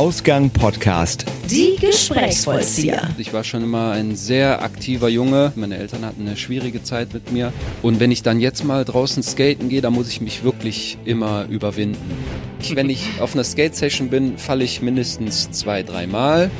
Ausgang Podcast. Die Gesprächsvollzieher. Ich war schon immer ein sehr aktiver Junge. Meine Eltern hatten eine schwierige Zeit mit mir. Und wenn ich dann jetzt mal draußen skaten gehe, dann muss ich mich wirklich immer überwinden. Wenn ich auf einer Skate-Session bin, falle ich mindestens zwei, dreimal.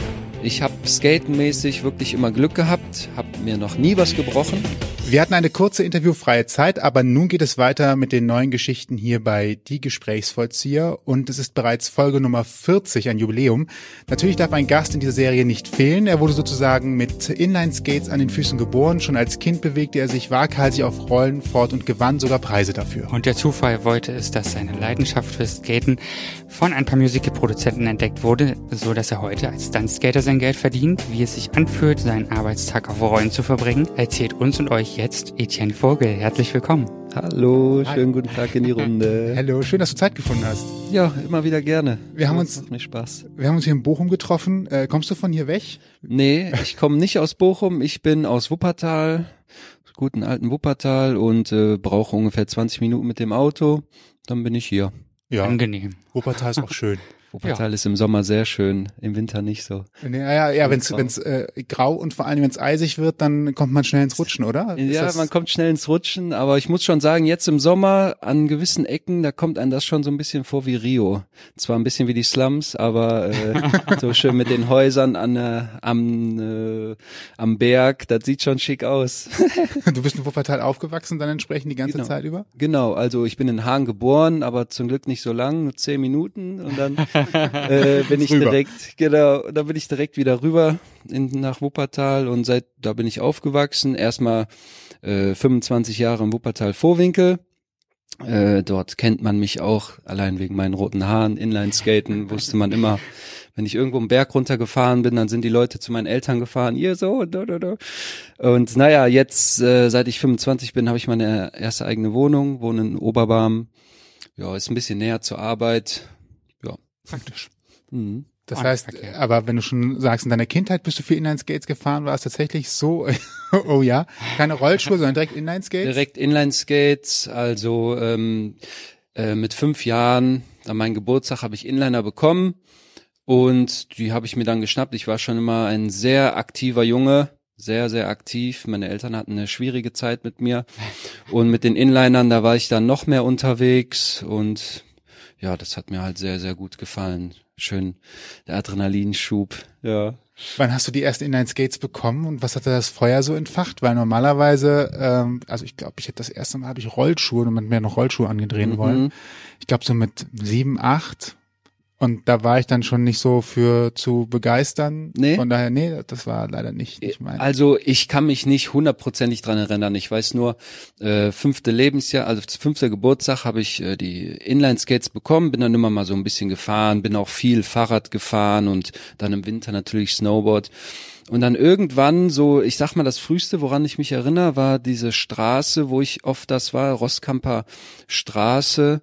Ich habe skatenmäßig wirklich immer Glück gehabt, habe mir noch nie was gebrochen. Wir hatten eine kurze interviewfreie Zeit, aber nun geht es weiter mit den neuen Geschichten hier bei Die Gesprächsvollzieher und es ist bereits Folge Nummer 40, ein Jubiläum. Natürlich darf ein Gast in dieser Serie nicht fehlen. Er wurde sozusagen mit Inline-Skates an den Füßen geboren. Schon als Kind bewegte er sich waghalsig auf Rollen fort und gewann sogar Preise dafür. Und der Zufall wollte es, dass seine Leidenschaft fürs Skaten von ein paar Musical-Produzenten entdeckt wurde, so dass er heute als Stuntskater sein Geld verdient. Wie es sich anfühlt, seinen Arbeitstag auf Rollen zu verbringen, erzählt uns und euch jetzt Etienne Vogel. Herzlich willkommen. Hallo, schönen guten Tag in die Runde. Hallo, schön, dass du Zeit gefunden hast. Ja, immer wieder gerne. Wir haben uns, macht mir Spaß. Wir haben uns hier in Bochum getroffen. Äh, kommst du von hier weg? Nee, ich komme nicht aus Bochum. Ich bin aus Wuppertal, guten alten Wuppertal und äh, brauche ungefähr 20 Minuten mit dem Auto. Dann bin ich hier. Ja. Angenehm. Wuppertal ist auch schön. Wuppertal Ja. ist im Sommer sehr schön, im Winter nicht so. Ja, ja, ja wenn es grau. wenn's, äh, grau und vor allem wenn es eisig wird, dann kommt man schnell ins Rutschen, oder? Ist Ja, man kommt schnell ins Rutschen, aber ich muss schon sagen, jetzt im Sommer an gewissen Ecken, da kommt einem das schon so ein bisschen vor wie Rio. Zwar ein bisschen wie die Slums, aber äh, so schön mit den Häusern an, äh, am, äh, am Berg, das sieht schon schick aus. Du bist in Wuppertal aufgewachsen dann entsprechend die ganze Genau. Zeit über? genau, also ich bin in Hahn geboren, aber zum Glück nicht so lang, nur zehn Minuten und dann äh, bin ich Rüber. direkt, genau, dann bin ich direkt wieder rüber in, nach Wuppertal und seit da bin ich aufgewachsen. Erstmal äh, 25 Jahre in Wuppertal Vorwinkel. Äh, dort kennt man mich auch, allein wegen meinen roten Haaren, Inline-Skaten, wusste man immer, wenn ich irgendwo einen Berg runtergefahren bin, dann sind die Leute zu meinen Eltern gefahren, ihr so, da, da, da. Und naja, jetzt, äh, seit ich 25 bin, habe ich meine erste eigene Wohnung, wohne in Oberbarm. Ja, ist ein bisschen näher zur Arbeit. Praktisch. Mhm. Das heißt, aber wenn du schon sagst, in deiner Kindheit bist du für Inline-Skates gefahren, war es tatsächlich so, oh ja, keine Rollschuhe, sondern direkt Inline-Skates? Direkt Inline-Skates, also ähm, äh, mit fünf Jahren, an meinem Geburtstag habe ich Inliner bekommen und die habe ich mir dann geschnappt. Ich war schon immer ein sehr aktiver Junge, sehr, sehr aktiv. Meine Eltern hatten eine schwierige Zeit mit mir und mit den Inlinern, da war ich dann noch mehr unterwegs und ja, das hat mir halt sehr, sehr gut gefallen. Schön der Adrenalinschub, ja. Wann hast du die ersten Inline-Skates bekommen und was hatte das Feuer so entfacht? Weil normalerweise, ähm, also ich glaube, ich hätte das erste Mal habe ich Rollschuhe und man hat mir noch Rollschuhe angedrehen Mhm. wollen. Ich glaube so mit sieben, acht. Und da war ich dann schon nicht so für zu begeistern. Nee? Von daher, nee, das war leider nicht, nicht mein. Also ich kann mich nicht hundertprozentig dran erinnern. Ich weiß nur, äh, fünfte Lebensjahr, also fünfter Geburtstag habe ich äh, die Inline-Skates bekommen, bin dann immer mal so ein bisschen gefahren, bin auch viel Fahrrad gefahren und dann im Winter natürlich Snowboard. Und dann irgendwann so, ich sag mal, das früheste, woran ich mich erinnere, war diese Straße, wo ich oft das war, Rosskamper Straße.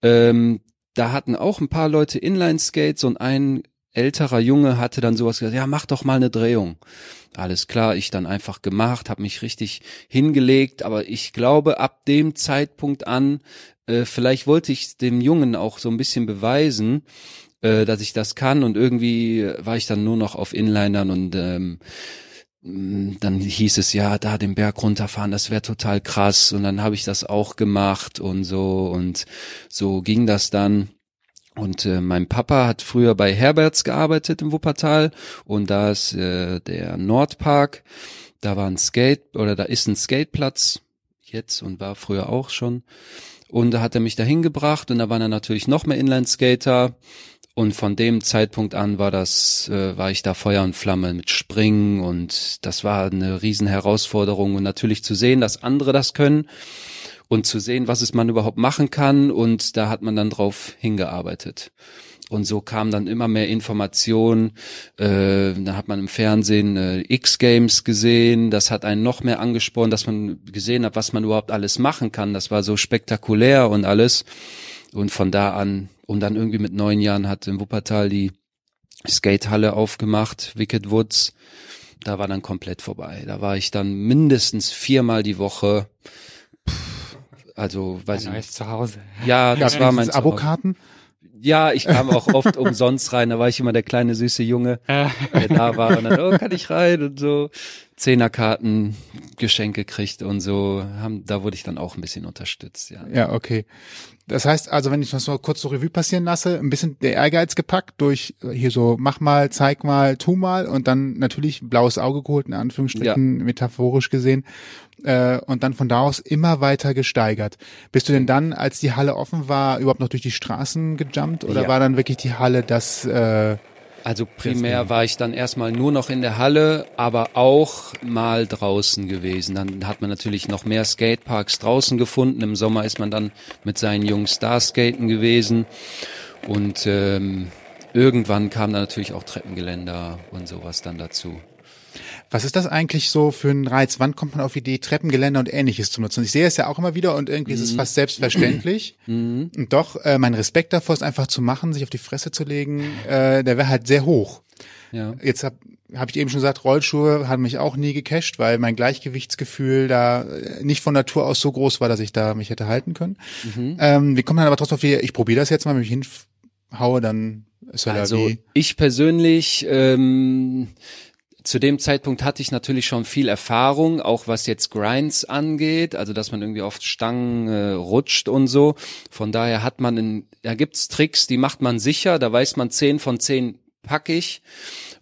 Ähm, da hatten auch ein paar Leute Inline-Skates und ein älterer Junge hatte dann sowas gesagt, ja, mach doch mal eine Drehung. Alles klar, ich dann einfach gemacht, habe mich richtig hingelegt, aber ich glaube, ab dem Zeitpunkt an, äh, vielleicht wollte ich dem Jungen auch so ein bisschen beweisen, äh, dass ich das kann und irgendwie war ich dann nur noch auf Inlinern und ähm, dann hieß es ja, da den Berg runterfahren, das wäre total krass und dann habe ich das auch gemacht und so und so ging das dann. Und äh, mein Papa hat früher bei Herberts gearbeitet im Wuppertal und da ist äh, der Nordpark, da war ein Skate oder da ist ein Skateplatz jetzt und war früher auch schon. Und da hat er mich dahin gebracht und da waren dann natürlich noch mehr Inline-Skater. Und von dem Zeitpunkt an war das, äh, war ich da Feuer und Flamme mit Springen und das war eine riesen Herausforderung und natürlich zu sehen, dass andere das können und zu sehen, was es man überhaupt machen kann und da hat man dann drauf hingearbeitet. Und so kam dann immer mehr Information. Äh, da hat man im Fernsehen äh, X-Games gesehen. Das hat einen noch mehr angespornt, dass man gesehen hat, was man überhaupt alles machen kann. Das war so spektakulär und alles. Und von da an, und dann irgendwie mit neun Jahren hat in Wuppertal die Skatehalle aufgemacht, Wicked Woods. Da war dann komplett vorbei. Da war ich dann mindestens viermal die Woche. Pff, Also, weiß Ein ich neues Zuhause. Ja, das Gab's war mein Zuhause. Ja, ich kam auch oft umsonst rein. Da war ich immer der kleine süße Junge, der da war. Und dann, oh, kann ich rein und so. Zehnerkarten, Geschenke kriegt und so. Haben, da wurde ich dann auch ein bisschen unterstützt, ja. Ja, okay. Das heißt also, wenn ich das mal kurz so Revue passieren lasse, ein bisschen der Ehrgeiz gepackt durch äh, hier so mach mal, zeig mal, tu mal und dann natürlich blaues Auge geholt, in Anführungsstrichen, ja. metaphorisch gesehen. Äh, und dann von da aus immer weiter gesteigert. Bist du denn dann, als die Halle offen war, überhaupt noch durch die Straßen gejumpt oder ja. war dann wirklich die Halle das äh, also primär war ich dann erstmal nur noch in der Halle, aber auch mal draußen gewesen. Dann hat man natürlich noch mehr Skateparks draußen gefunden. Im Sommer ist man dann mit seinen Jungs Starskaten gewesen. Und ähm, irgendwann kam dann natürlich auch Treppengeländer und sowas dann dazu. Was ist das eigentlich so für ein Reiz? Wann kommt man auf die Idee, Treppengeländer und ähnliches zu nutzen? Ich sehe es ja auch immer wieder und irgendwie mhm. ist es mhm. fast selbstverständlich. Mhm. Und doch, äh, mein Respekt davor ist einfach zu machen, sich auf die Fresse zu legen, äh, der wäre halt sehr hoch. Ja. Jetzt habe hab ich eben schon gesagt, Rollschuhe haben mich auch nie gecasht, weil mein Gleichgewichtsgefühl da äh, nicht von Natur aus so groß war, dass ich da mich hätte halten können. Mhm. Ähm, wir kommen dann aber trotzdem auf die, ich probiere das jetzt mal, wenn ich hinhaue, dann ist er also, da wie. Ich persönlich ähm, zu dem Zeitpunkt hatte ich natürlich schon viel Erfahrung, auch was jetzt Grinds angeht, also dass man irgendwie oft Stangen äh, rutscht und so. Von daher hat man, in, da gibt's Tricks, die macht man sicher, da weiß man zehn von zehn pack ich.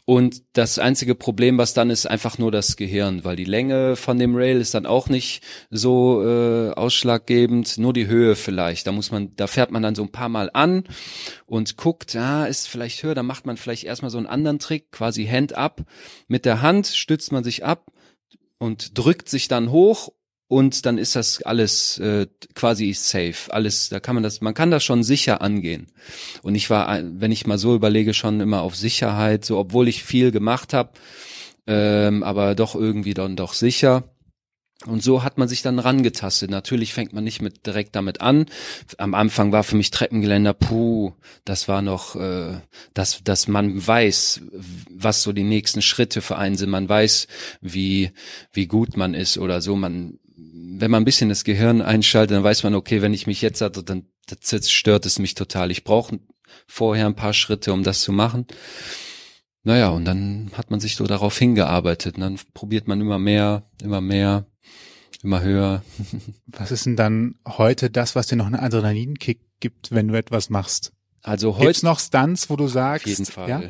Und das einzige Problem, was dann ist, einfach nur das Gehirn, weil die Länge von dem Rail ist dann auch nicht so äh, ausschlaggebend, nur die Höhe vielleicht. Da muss man, da fährt man dann so ein paar Mal an und guckt, ja, ist vielleicht höher, dann macht man vielleicht erstmal so einen anderen Trick, quasi Hand up. Mit der Hand stützt man sich ab und drückt sich dann hoch und dann ist das alles äh, quasi safe. Alles, da kann man das, man kann das schon sicher angehen. Und ich war, wenn ich mal so überlege, schon immer auf Sicherheit, so obwohl ich viel gemacht habe, ähm, aber doch irgendwie dann doch sicher. Und so hat man sich dann rangetastet. Natürlich fängt man nicht mit direkt damit an. Am Anfang war für mich Treppengeländer, puh, das war noch, äh, dass, dass man weiß, was so die nächsten Schritte für einen sind. Man weiß, wie, wie gut man ist oder so. Man, wenn man ein bisschen das Gehirn einschaltet, dann weiß man, okay, wenn ich mich jetzt hatte, dann das stört es mich total. Ich brauche vorher ein paar Schritte, um das zu machen. Naja, und dann hat man sich so darauf hingearbeitet. Und dann probiert man immer mehr, immer mehr, immer höher. Was ist denn dann heute das, was dir noch einen Adrenalinkick gibt, wenn du etwas machst? Also heute noch Stunts, wo du sagst, auf jeden Fall. Ja?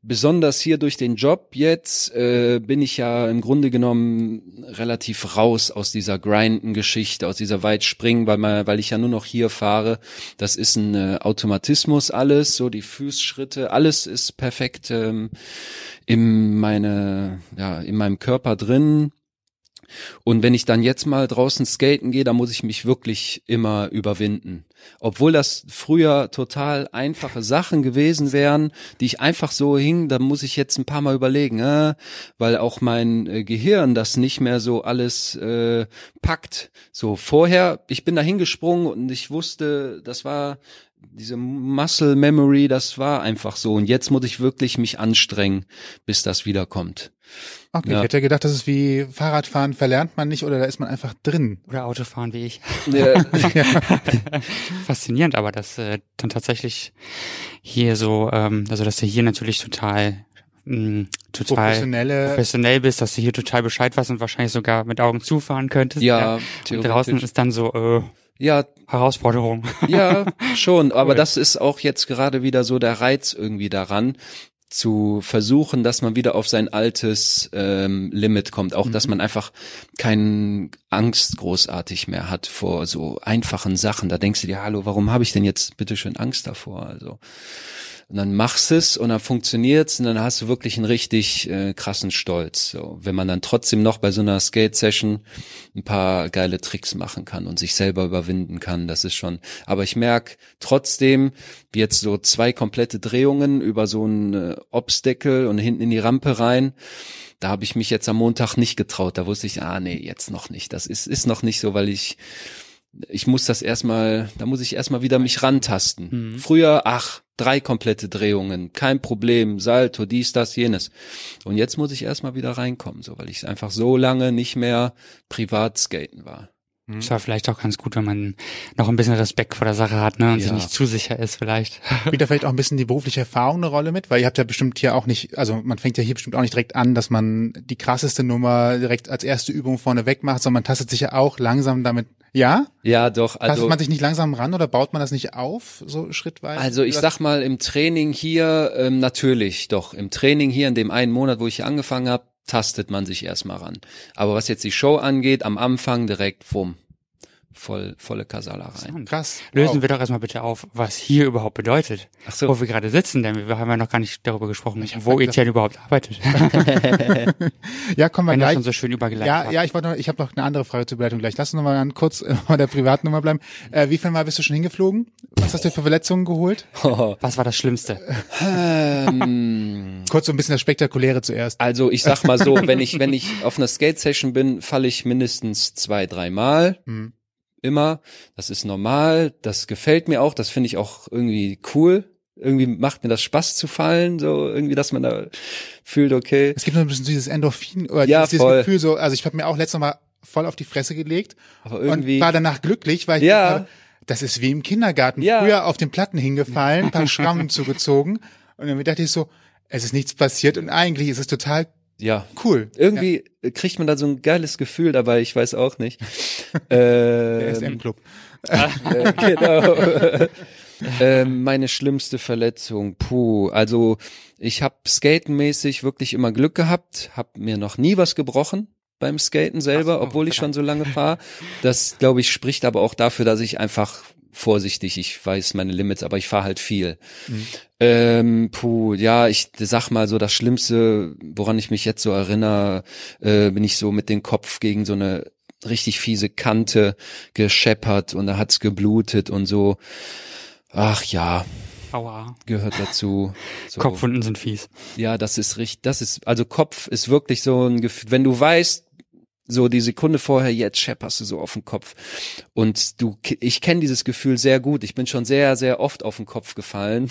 Besonders hier durch den Job jetzt äh, bin ich ja im Grunde genommen relativ raus aus dieser Grinden-Geschichte, aus dieser Weitspringen, weil man, weil ich ja nur noch hier fahre. Das ist ein äh, Automatismus alles, so die Fußschritte, alles ist perfekt ähm, in meine, ja, in meinem Körper drin. Und wenn ich dann jetzt mal draußen skaten gehe, dann muss ich mich wirklich immer überwinden. Obwohl das früher total einfache Sachen gewesen wären, die ich einfach so hing, da muss ich jetzt ein paar Mal überlegen, äh, weil auch mein äh, Gehirn das nicht mehr so alles äh, packt. So vorher, ich bin da hingesprungen und ich wusste, das war diese Muscle Memory, das war einfach so. Und jetzt muss ich wirklich mich anstrengen, bis das wiederkommt. Okay, ja. ich hätte gedacht, das ist wie Fahrradfahren verlernt man nicht oder da ist man einfach drin. Oder Autofahren wie ich. Ja. Faszinierend, aber dass äh, dann tatsächlich hier so, ähm, also dass du hier natürlich total mh, mm, total professionell bist, dass du hier total Bescheid weißt und wahrscheinlich sogar mit Augen zufahren könntest. Ja, ja. Und draußen ist dann so, äh, ja, Herausforderung. Ja, schon. Aber cool. das ist auch jetzt gerade wieder so der Reiz irgendwie daran, zu versuchen, dass man wieder auf sein altes ähm, Limit kommt. Auch, mhm. dass man einfach keine Angst großartig mehr hat vor so einfachen Sachen. Da denkst du dir, hallo, warum habe ich denn jetzt bitte schön Angst davor? Also und dann machst es und dann funktioniert's und dann hast du wirklich einen richtig äh, krassen Stolz. So, wenn man dann trotzdem noch bei so einer Skate-Session ein paar geile Tricks machen kann und sich selber überwinden kann, das ist schon. Aber ich merk trotzdem, wie jetzt so zwei komplette Drehungen über so ein äh, Obstacle und hinten in die Rampe rein. Da habe ich mich jetzt am Montag nicht getraut. Da wusste ich, ah nee, jetzt noch nicht. Das ist, ist noch nicht so, weil ich ich muss das erstmal, da muss ich erstmal wieder mich rantasten. Mhm. Früher, ach, drei komplette Drehungen, kein Problem, Salto, dies, das, jenes. Und jetzt muss ich erstmal wieder reinkommen, so, weil ich einfach so lange nicht mehr privat skaten war. Ist aber vielleicht auch ganz gut, wenn man noch ein bisschen Respekt vor der Sache hat, ne, und Ja. sich nicht zu sicher ist vielleicht. Spielt da vielleicht auch ein bisschen die berufliche Erfahrung eine Rolle mit? Weil ihr habt ja bestimmt hier auch nicht, also man fängt ja hier bestimmt auch nicht direkt an, dass man die krasseste Nummer direkt als erste Übung vorne weg macht, sondern man tastet sich ja auch langsam damit, ja? Ja, doch. Tastet Also man sich nicht langsam ran oder baut man das nicht auf, so schrittweise? Also ich sag mal, im Training hier, ähm, natürlich, doch, im Training hier in dem einen Monat, wo ich hier angefangen habe, tastet man sich erstmal ran. Aber was jetzt die Show angeht, am Anfang direkt, bumm, voll, volle Kasala rein. Krass. Lösen Wow. wir doch erstmal bitte auf, was hier überhaupt bedeutet. Ach so. Wo wir gerade sitzen, denn wir haben ja noch gar nicht darüber gesprochen, wo Etienne überhaupt arbeitet. Ja, kommen wir Wenn gleich. schon so schön übergeleitet Ja, ja, ich wollte noch, ich habe noch eine andere Frage zur Beleidigung gleich. Lass uns noch mal ganz kurz äh, bei der Privatnummer bleiben. Äh, wie viel Mal bist du schon hingeflogen? Was hast du für Verletzungen geholt? Was war das Schlimmste? ähm, Kurz so ein bisschen das Spektakuläre zuerst. also ich sag mal so, wenn ich, wenn ich auf einer Skate-Session bin, falle ich mindestens zwei, dreimal. Hm. Immer. Das ist normal. Das gefällt mir auch. Das finde ich auch irgendwie cool. Irgendwie macht mir das Spaß zu fallen, so irgendwie, dass man da fühlt, okay. Es gibt so ein bisschen dieses Endorphin oder Ja, dieses, voll. Gefühl so, also ich habe mir auch letztes Mal voll auf die Fresse gelegt Aber irgendwie. und war danach glücklich, weil ich Ja. gedacht habe, das ist wie im Kindergarten. Ja. Früher auf den Platten hingefallen, paar Schrammen zugezogen und dann dachte ich so, es ist nichts passiert und eigentlich ist es total ja, cool. Irgendwie kriegt man da so ein geiles Gefühl dabei, ich weiß auch nicht. Der ähm, SM-Club. äh, genau. ähm, meine schlimmste Verletzung, puh, also ich habe skatenmäßig wirklich immer Glück gehabt, habe mir noch nie was gebrochen beim Skaten selber, so, obwohl ich schon so lange fahre. Das, glaube ich, spricht aber auch dafür, dass ich einfach vorsichtig, ich weiß meine Limits, aber ich fahre halt viel. Ähm, puh, ja, ich sag mal so, das Schlimmste, woran ich mich jetzt so erinnere, äh, bin ich so mit dem Kopf gegen so eine richtig fiese Kante gescheppert und da hat's geblutet und so. Ach ja, Aua. gehört dazu. So. Kopfwunden sind fies. Ja, das ist richtig, das ist, also Kopf ist wirklich so ein Gefühl, wenn du weißt, so die Sekunde vorher, jetzt schepperst du so auf den Kopf. Und du, ich kenne dieses Gefühl sehr gut. Ich bin schon sehr, sehr oft auf den Kopf gefallen.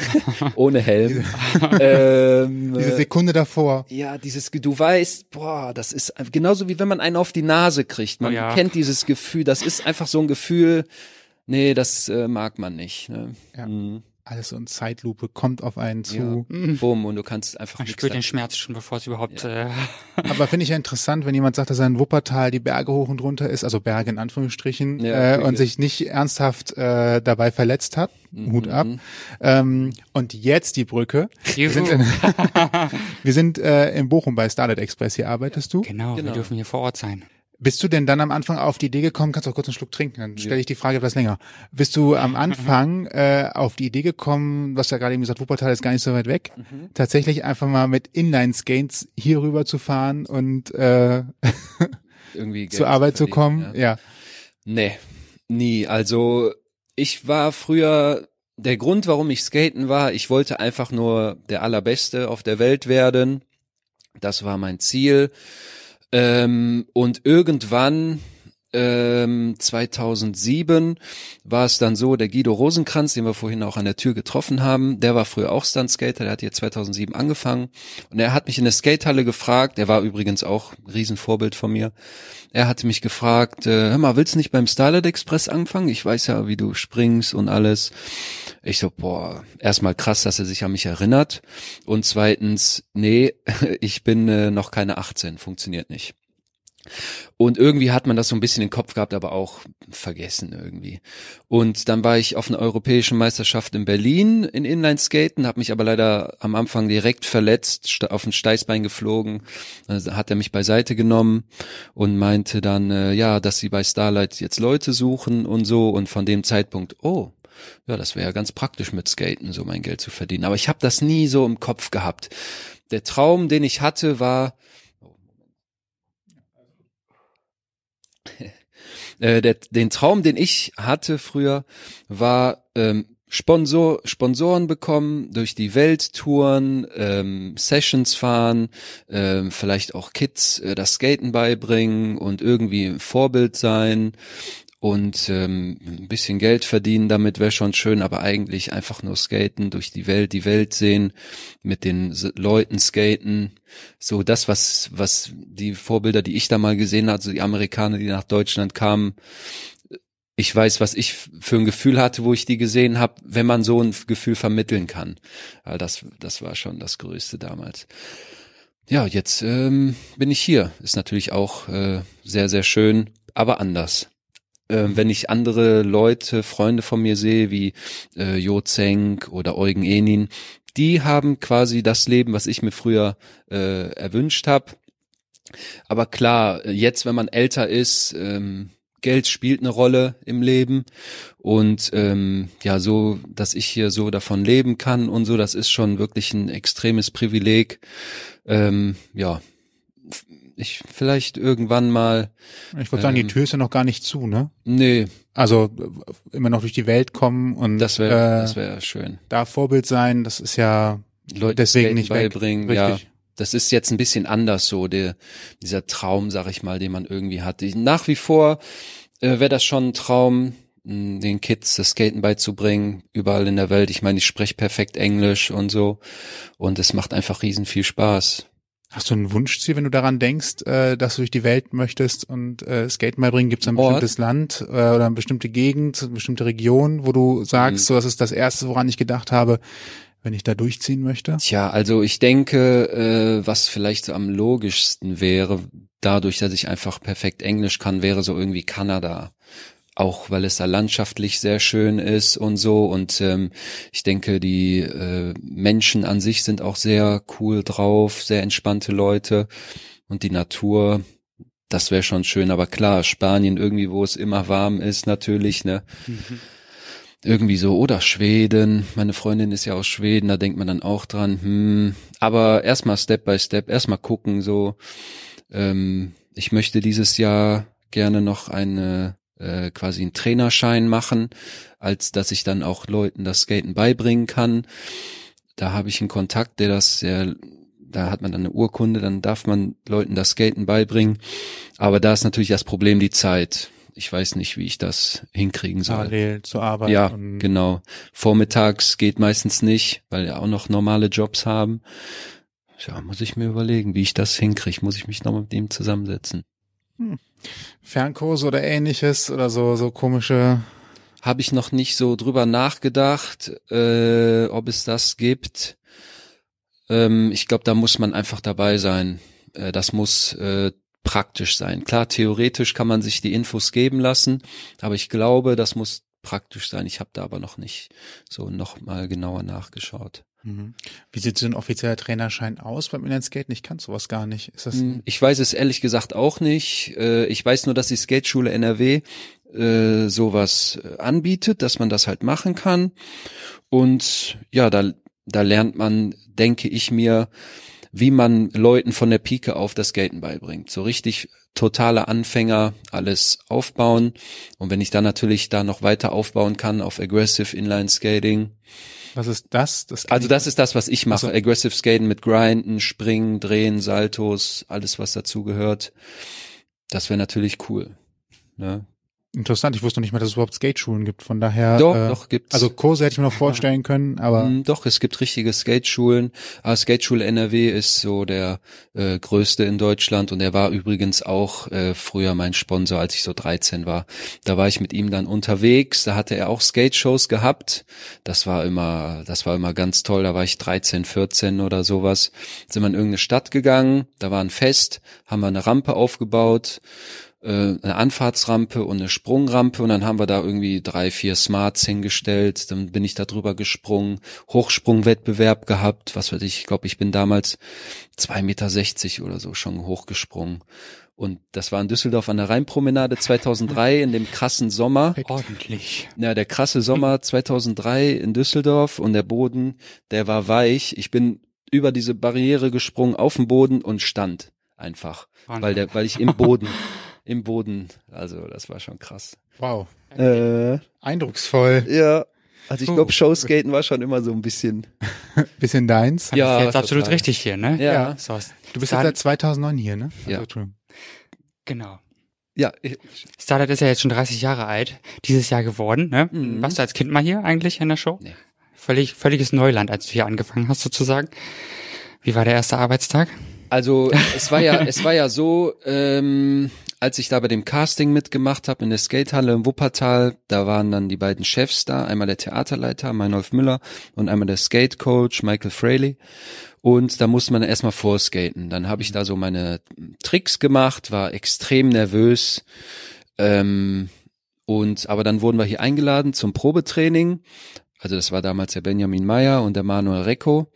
Ohne Helm. ähm, Diese Sekunde davor. ja, dieses, du weißt, boah, das ist genauso wie wenn man einen auf die Nase kriegt. Man ja. kennt dieses Gefühl, das ist einfach so ein Gefühl, nee, das äh, mag man nicht. Ne? Ja. Mhm. Alles so in Zeitlupe kommt auf einen zu. Bumm, und du kannst einfach Man spürt den. Schmerz schon, bevor es überhaupt. Äh, Aber finde ich ja interessant, wenn jemand sagt, dass er in Wuppertal die Berge hoch und runter ist, also Berge in Anführungsstrichen, Ja, äh, und sich nicht ernsthaft äh, dabei verletzt hat. Mhm, Hut ab. Ähm, und jetzt die Brücke. Wir sind, in, wir sind äh, in Bochum bei Starlight Express. Hier arbeitest du. genau, wir Genau. dürfen hier vor Ort sein. Bist du denn dann am Anfang auf die Idee gekommen, kannst auch kurz einen Schluck trinken, dann stelle ich die Frage etwas länger. Bist du am Anfang äh, auf die Idee gekommen, was ja gerade eben gesagt, Wuppertal ist gar nicht so weit weg, tatsächlich einfach mal mit Inline-Skates hier rüber zu fahren und äh, irgendwie Geld zur Arbeit zu verdienen, kommen? Ja. Ja. Nee, nie. Also ich war früher, der Grund, warum ich skaten war, ich wollte einfach nur der Allerbeste auf der Welt werden. Das war mein Ziel. Ähm, und irgendwann, ähm, 2007, war es dann so, der Guido Rosenkranz, den wir vorhin auch an der Tür getroffen haben, der war früher auch Stunt-Skater, der hat hier 2007 angefangen. Und er hat mich in der Skatehalle gefragt, der war übrigens auch ein Riesenvorbild von mir. Er hatte mich gefragt, äh, hör mal, willst du nicht beim Starlight Express anfangen? Ich weiß ja, wie du springst und alles. Ich so, boah, erstmal krass, dass er sich an mich erinnert. Und zweitens, nee, ich bin äh, noch keine 18, funktioniert nicht. Und irgendwie hat man das so ein bisschen im Kopf gehabt, aber auch vergessen irgendwie. Und dann war ich auf einer europäischen Meisterschaft in Berlin in Inline-Skaten, habe mich aber leider am Anfang direkt verletzt, auf ein Steißbein geflogen. Dann hat er mich beiseite genommen und meinte dann, äh, ja, dass sie bei Starlight jetzt Leute suchen und so. Und von dem Zeitpunkt, oh, ja, das wäre ja ganz praktisch mit Skaten, so mein Geld zu verdienen. Aber ich habe das nie so im Kopf gehabt. Der Traum, den ich hatte, war, äh, der, den Traum, den ich hatte früher, war ähm, Sponsor, Sponsoren bekommen, durch die Welt touren, ähm, Sessions fahren, ähm, vielleicht auch Kids äh, das Skaten beibringen und irgendwie ein Vorbild sein. Und ähm, ein bisschen Geld verdienen damit wäre schon schön, aber eigentlich einfach nur skaten, durch die Welt, die Welt sehen, mit den Leuten skaten, so das, was, was die Vorbilder, die ich da mal gesehen habe, also die Amerikaner, die nach Deutschland kamen, ich weiß, was ich für ein Gefühl hatte, wo ich die gesehen habe, wenn man so ein Gefühl vermitteln kann. Das, das war schon das Größte damals. Ja, jetzt ähm, bin ich hier. Ist natürlich auch äh, sehr, sehr schön, aber anders. Ähm, wenn ich andere Leute, Freunde von mir sehe, wie äh, Jo Zeng oder Eugen Enin, die haben quasi das Leben, was ich mir früher äh, erwünscht habe. Aber klar, jetzt, wenn man älter ist, ähm, Geld spielt eine Rolle im Leben und ähm, ja so, dass ich hier so davon leben kann und so, das ist schon wirklich ein extremes Privileg. Ähm, ja, ich vielleicht irgendwann mal. Ich würde sagen, die ähm, Tür ist ja noch gar nicht zu, ne? Nee. Also immer noch durch die Welt kommen und das wäre äh, das wäre schön. Da Vorbild sein, das ist ja Leute deswegen nicht beibringen, weg. ja. Das ist jetzt ein bisschen anders so, der, dieser Traum, sag ich mal, den man irgendwie hat. Nach wie vor äh, wäre das schon ein Traum, den Kids das Skaten beizubringen, überall in der Welt. Ich meine, ich spreche perfekt Englisch und so. Und es macht einfach riesen viel Spaß. Hast du ein Wunschziel, wenn du daran denkst, äh, dass du durch die Welt möchtest und äh, Skaten beibringen? Gibt es ein Ort? bestimmtes Land äh, oder eine bestimmte Gegend, eine bestimmte Region, wo du sagst, mhm. so das ist das Erste, woran ich gedacht habe, wenn ich da durchziehen möchte? Tja, also ich denke, äh, was vielleicht so am logischsten wäre, dadurch, dass ich einfach perfekt Englisch kann, wäre so irgendwie Kanada auch weil es da landschaftlich sehr schön ist und so. Und ähm, ich denke, die äh, Menschen an sich sind auch sehr cool drauf, sehr entspannte Leute. Und die Natur, das wäre schon schön. Aber klar, Spanien irgendwie, wo es immer warm ist, natürlich, ne? Mhm. Irgendwie so, oder Schweden. Meine Freundin ist ja aus Schweden, da denkt man dann auch dran. Hm. Aber erstmal Step by Step, erstmal gucken, so. Ähm, ich möchte dieses Jahr gerne noch eine äh, quasi einen Trainerschein machen, als dass ich dann auch Leuten das Skaten beibringen kann. Da habe ich einen Kontakt, der das sehr da hat man dann eine Urkunde, dann darf man Leuten das Skaten beibringen. Aber da ist natürlich das Problem die Zeit. Ich weiß nicht, wie ich das hinkriegen soll. Parallel zur Arbeit. Ja, genau. Vormittags geht meistens nicht, weil wir auch noch normale Jobs haben. Ja, muss ich mir überlegen, wie ich das hinkriege. Muss ich mich noch mit ihm zusammensetzen. Hm. Fernkurse oder ähnliches oder so, so komische. Habe ich noch nicht so drüber nachgedacht, äh, ob es das gibt. Ähm, ich glaube, da muss man einfach dabei sein. Äh, das muss äh, praktisch sein. Klar, theoretisch kann man sich die Infos geben lassen, aber ich glaube, das muss praktisch sein. Ich habe da aber noch nicht so noch mal genauer nachgeschaut. Mhm. Wie sieht so ein offizieller Trainerschein aus beim Inlineskaten? Ich kann sowas gar nicht. Ist das hm, ich weiß es ehrlich gesagt auch nicht. Äh, ich weiß nur, dass die Skateschule NRW äh, sowas äh, anbietet, dass man das halt machen kann. Und ja, da, da lernt man, denke ich mir, wie man Leuten von der Pike auf das Skaten beibringt. So richtig totale Anfänger, alles aufbauen. Und wenn ich dann natürlich da noch weiter aufbauen kann auf Aggressive Inline Skating, was ist das? das also das ist das, was ich mache. Also. Aggressive Skaten mit Grinden, Springen, Drehen, Saltos, alles was dazu gehört. Das wäre natürlich cool. Ne? Interessant, ich wusste noch nicht mal, dass es überhaupt Skateschulen gibt. Von daher. Doch, äh, doch gibt's. Also Kurse hätte ich mir noch vorstellen können, aber. Mm, doch, es gibt richtige Skateschulen. Aber Skateschule NRW ist so der äh, größte in Deutschland und er war übrigens auch äh, früher mein Sponsor, als ich so 13 war. Da war ich mit ihm dann unterwegs. Da hatte er auch Skate-Shows gehabt. Das war immer, das war immer ganz toll. Da war ich 13, 14 oder sowas. Sind wir in irgendeine Stadt gegangen. Da war ein Fest, haben wir eine Rampe aufgebaut eine Anfahrtsrampe und eine Sprungrampe und dann haben wir da irgendwie drei, vier Smarts hingestellt, dann bin ich da drüber gesprungen, Hochsprungwettbewerb gehabt, was weiß ich, ich glaube, ich bin damals zwei Meter sechzig oder so schon hochgesprungen. Und das war in Düsseldorf an der Rheinpromenade 2003 in dem krassen Sommer. Ordentlich. Ja, der krasse Sommer 2003 in Düsseldorf und der Boden, der war weich. Ich bin über diese Barriere gesprungen auf den Boden und stand einfach, Wahnsinn. weil der, weil ich im Boden im Boden. Also das war schon krass. Wow. Äh, Eindrucksvoll. Ja. Also ich glaube, Showskaten war schon immer so ein bisschen. bisschen deins. Ja, das ist jetzt absolut total. richtig hier, ne? Ja. ja. Du bist jetzt seit 2009 hier, ne? Also, ja. Genau. Ja, Starlight ist ja jetzt schon 30 Jahre alt, dieses Jahr geworden. Ne? Mhm. Warst du als Kind mal hier eigentlich in der Show? Nee. Völlig, völliges Neuland, als du hier angefangen hast sozusagen. Wie war der erste Arbeitstag? Also es war ja, es war ja so, ähm, als ich da bei dem Casting mitgemacht habe in der Skatehalle in Wuppertal, da waren dann die beiden Chefs da, einmal der Theaterleiter Meinolf Müller und einmal der Skatecoach Michael Fraley. Und da musste man erstmal vorskaten. Dann habe ich da so meine Tricks gemacht, war extrem nervös. Ähm, und aber dann wurden wir hier eingeladen zum Probetraining. Also das war damals der Benjamin Meyer und der Manuel Recco.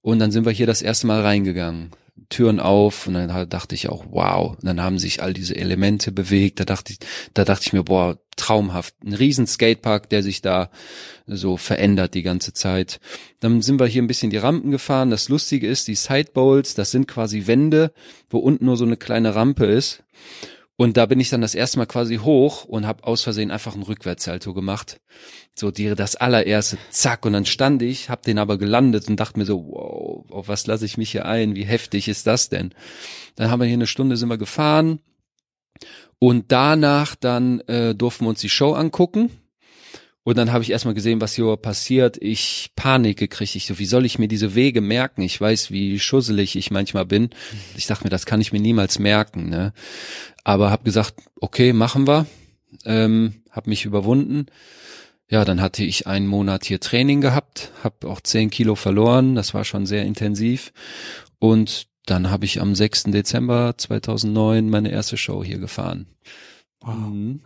Und dann sind wir hier das erste Mal reingegangen. Türen auf und dann dachte ich auch, wow. Und dann haben sich all diese Elemente bewegt. Da dachte ich, da dachte ich mir, boah, traumhaft. Ein riesen Skatepark, der sich da so verändert die ganze Zeit. Dann sind wir hier ein bisschen die Rampen gefahren. Das Lustige ist, die Sidebowls, das sind quasi Wände, wo unten nur so eine kleine Rampe ist. Und da bin ich dann das erste Mal quasi hoch und habe aus Versehen einfach einen Rückwärtssalto gemacht. So die, das allererste, zack, und dann stand ich, hab den aber gelandet und dachte mir so, wow, auf was lasse ich mich hier ein? Wie heftig ist das denn? Dann haben wir hier eine Stunde sind wir gefahren und danach dann äh, durften wir uns die Show angucken. Und dann habe ich erstmal gesehen, was hier passiert. Ich Panik gekriegt. Ich so, wie soll ich mir diese Wege merken? Ich weiß, wie schusselig ich manchmal bin. Ich dachte mir, das kann ich mir niemals merken. Ne? Aber habe gesagt, okay, machen wir. Ähm, habe mich überwunden. Ja, dann hatte ich einen Monat hier Training gehabt, habe auch zehn Kilo verloren. Das war schon sehr intensiv. Und dann habe ich am 6. Dezember 2009 meine erste Show hier gefahren. Wow. Mhm.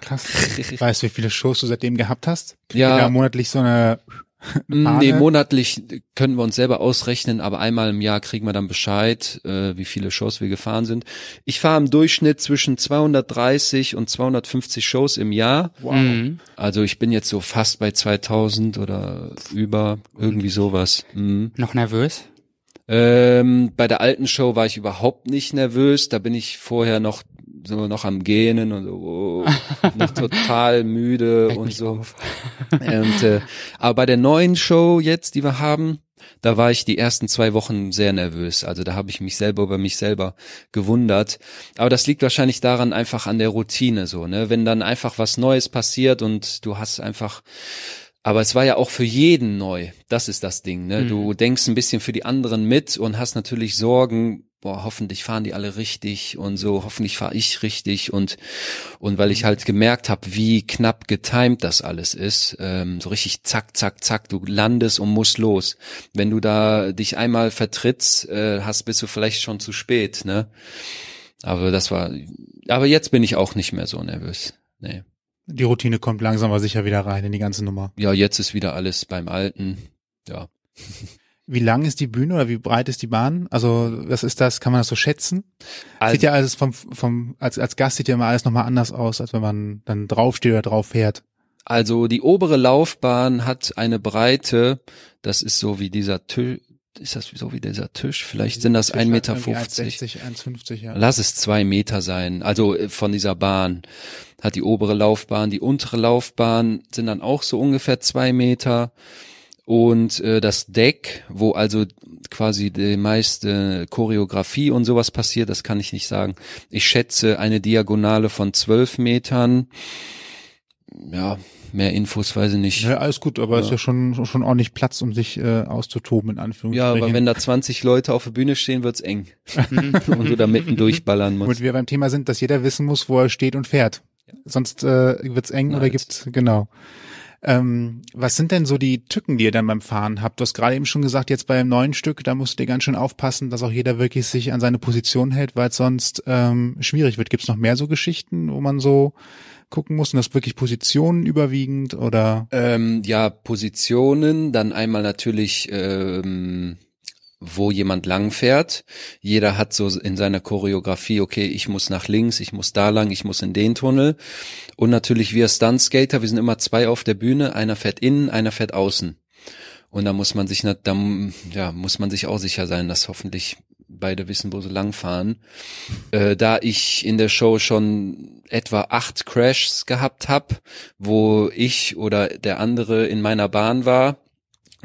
Krass. Weißt du, wie viele Shows du seitdem gehabt hast? Kriegt Ja. monatlich so eine Fahne? Nee, monatlich können wir uns selber ausrechnen, aber einmal im Jahr kriegen wir dann Bescheid, äh, wie viele Shows wir gefahren sind. Ich fahre im Durchschnitt zwischen 230 und 250 Shows im Jahr. Wow. Mhm. Also ich bin jetzt so fast bei 2000 oder über, irgendwie sowas. Mhm. Noch nervös? Ähm, bei der alten Show war ich überhaupt nicht nervös. Da bin ich vorher noch so noch am Gähnen und so, oh, noch total müde und so. Und, äh, aber bei der neuen Show jetzt, die wir haben, da war ich die ersten zwei Wochen sehr nervös. Also da habe ich mich selber über mich selber gewundert. Aber das liegt wahrscheinlich daran einfach an der Routine so, ne? Wenn dann einfach was Neues passiert und du hast einfach aber es war ja auch für jeden neu. Das ist das Ding, ne? Du denkst ein bisschen für die anderen mit und hast natürlich Sorgen, boah, hoffentlich fahren die alle richtig und so, hoffentlich fahre ich richtig und und weil ich halt gemerkt habe, wie knapp getimed das alles ist, ähm, so richtig zack, zack, zack, du landest und musst los. Wenn du da dich einmal vertrittst, äh, hast bist du vielleicht schon zu spät, ne? Aber das war, aber jetzt bin ich auch nicht mehr so nervös. Nee. Die Routine kommt langsam aber sicher wieder rein in die ganze Nummer. Ja, jetzt ist wieder alles beim Alten. Ja. Wie lang ist die Bühne oder wie breit ist die Bahn? Also, was ist das? Kann man das so schätzen? Also, sieht ja alles vom, vom, als, als Gast sieht ja immer alles nochmal anders aus, als wenn man dann draufsteht oder drauf fährt. also die obere Laufbahn hat eine Breite, das ist so wie dieser Tisch, ist das so wie dieser Tisch? Vielleicht sind das 1,50 Meter. 1,60, 1,50, ja. Lass es zwei Meter sein, also äh, von dieser Bahn. Hat die obere Laufbahn, die untere Laufbahn sind dann auch so ungefähr zwei Meter. Und äh, das Deck, wo also quasi die meiste Choreografie und sowas passiert, das kann ich nicht sagen. Ich schätze eine Diagonale von zwölf Metern. Ja, mehr Infos weiß ich nicht. Ja, alles gut, aber Ja. es ist ja schon, schon ordentlich Platz, um sich äh, auszutoben, in Ja, Anführungsstrichen. aber wenn da 20 Leute auf der Bühne stehen, wird's eng. und du da mitten durchballern musst. Womit wir beim Thema sind, dass jeder wissen muss, wo er steht und fährt. Sonst äh, wird's eng Nice. oder gibt's, genau. Ähm, was sind denn so die Tücken, die ihr dann beim Fahren habt? Du hast gerade eben schon gesagt, jetzt beim neuen Stück, da musst du dir ganz schön aufpassen, dass auch jeder wirklich sich an seine Position hält, weil es sonst ähm, schwierig wird. Gibt's noch mehr so Geschichten, wo man so gucken muss? Und das wirklich Positionen überwiegend oder? Ähm, ja, Positionen, dann einmal natürlich, ähm, wo jemand lang fährt. Jeder hat so in seiner Choreografie, okay, ich muss nach links, ich muss da lang, ich muss in den Tunnel. Und natürlich wir Stuntskater, wir sind immer zwei auf der Bühne, einer fährt innen, einer fährt außen. Und da muss man sich, da, ja, muss man sich auch sicher sein, dass hoffentlich beide wissen, wo sie langfahren. Äh, da ich in der Show schon etwa acht Crashs gehabt habe, wo ich oder der andere in meiner Bahn war,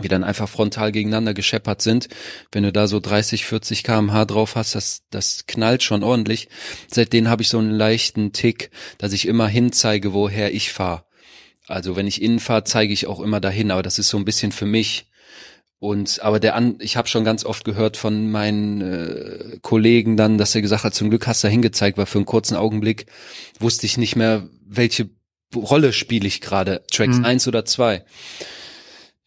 wie dann einfach frontal gegeneinander gescheppert sind. Wenn du da so 30, 40 kmh drauf hast, das, das knallt schon ordentlich. Seitdem habe ich so einen leichten Tick, dass ich immer hinzeige, woher ich fahre. Also wenn ich innen fahre, zeige ich auch immer dahin, aber das ist so ein bisschen für mich. Und aber der an, ich habe schon ganz oft gehört von meinen äh, Kollegen dann, dass er gesagt hat, zum Glück hast du hingezeigt, weil für einen kurzen Augenblick wusste ich nicht mehr, welche Rolle spiele ich gerade, Tracks Mhm. eins oder zwei.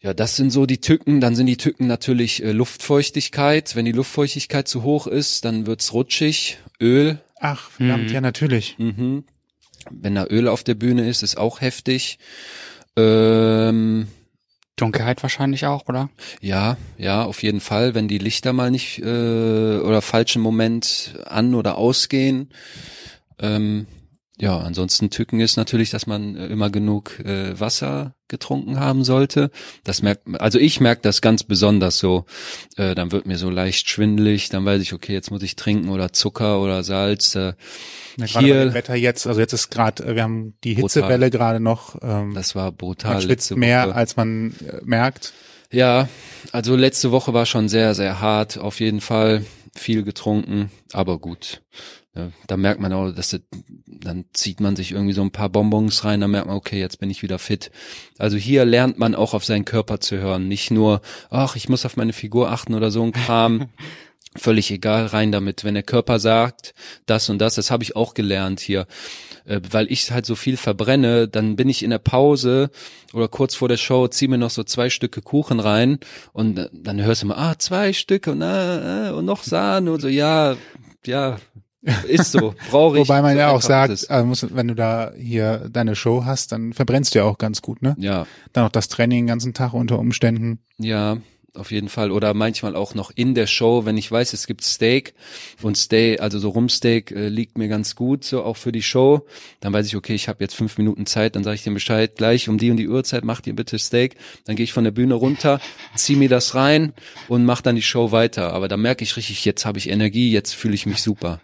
Ja, das sind so die Tücken. Dann sind die Tücken natürlich äh, Luftfeuchtigkeit. Wenn die Luftfeuchtigkeit zu hoch ist, dann wird's rutschig. Öl. Ach, verdammt, Mhm. ja, natürlich. Mhm. Wenn da Öl auf der Bühne ist, ist auch heftig. Ähm, Dunkelheit wahrscheinlich auch, oder? ja, ja, auf jeden Fall. Wenn die Lichter mal nicht äh, oder falschen Moment an oder ausgehen. Ähm, ja, ansonsten Tücken ist natürlich, dass man äh, immer genug äh, Wasser getrunken haben sollte. Das merkt, also ich merke das ganz besonders so. Äh, dann wird mir so leicht schwindelig, dann weiß ich, okay, jetzt muss ich trinken oder Zucker oder Salz. Äh, Ja, hier, Wetter jetzt, also jetzt ist gerade, wir haben die. Hitzewelle gerade noch. Ähm, das war brutal. man schwitzt mehr, als man äh, merkt. Ja, also letzte Woche war schon sehr, sehr hart, auf jeden Fall. Viel getrunken, aber gut. Ja, da merkt man auch, dass das, dann zieht man sich irgendwie so ein paar Bonbons rein, dann merkt man, okay, jetzt bin ich wieder fit. Also hier lernt man auch auf seinen Körper zu hören, nicht nur, ach, ich muss auf meine Figur achten oder so ein Kram. Völlig egal, rein damit. Wenn der Körper sagt, das und das, das habe ich auch gelernt hier. Äh, weil ich halt so viel verbrenne, dann bin ich in der Pause oder kurz vor der Show, zieh mir noch so zwei Stücke Kuchen rein und äh, dann hörst du immer, ah, zwei Stücke und, äh, und noch Sahne und so, ja, ja, ist so, brauche ich. Wobei man ja auch sagt, muss, wenn du da hier deine Show hast, dann verbrennst du ja auch ganz gut, ne? Ja, Dann noch das Training den ganzen Tag unter Umständen. ja, auf jeden Fall. Oder manchmal auch noch in der Show, wenn ich weiß, es gibt Steak und Steak, also so Rumsteak äh, liegt mir ganz gut, so auch für die Show. Dann weiß ich, okay, ich habe jetzt fünf Minuten Zeit, dann sage ich dem Bescheid, gleich um die und die Uhrzeit macht ihr bitte Steak. Dann gehe ich von der Bühne runter, zieh mir das rein und mach dann die Show weiter. Aber da merke ich richtig, jetzt habe ich Energie, jetzt fühle ich mich super.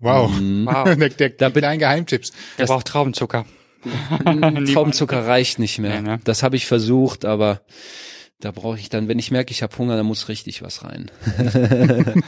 Wow. Mhm. Wow. der, der, Da bin- kleinen Geheimtipps. Der braucht Traubenzucker. Traubenzucker reicht nicht mehr. Nee, ne? Das habe ich versucht, aber da brauche ich dann, wenn ich merke, ich habe Hunger, dann muss richtig was rein.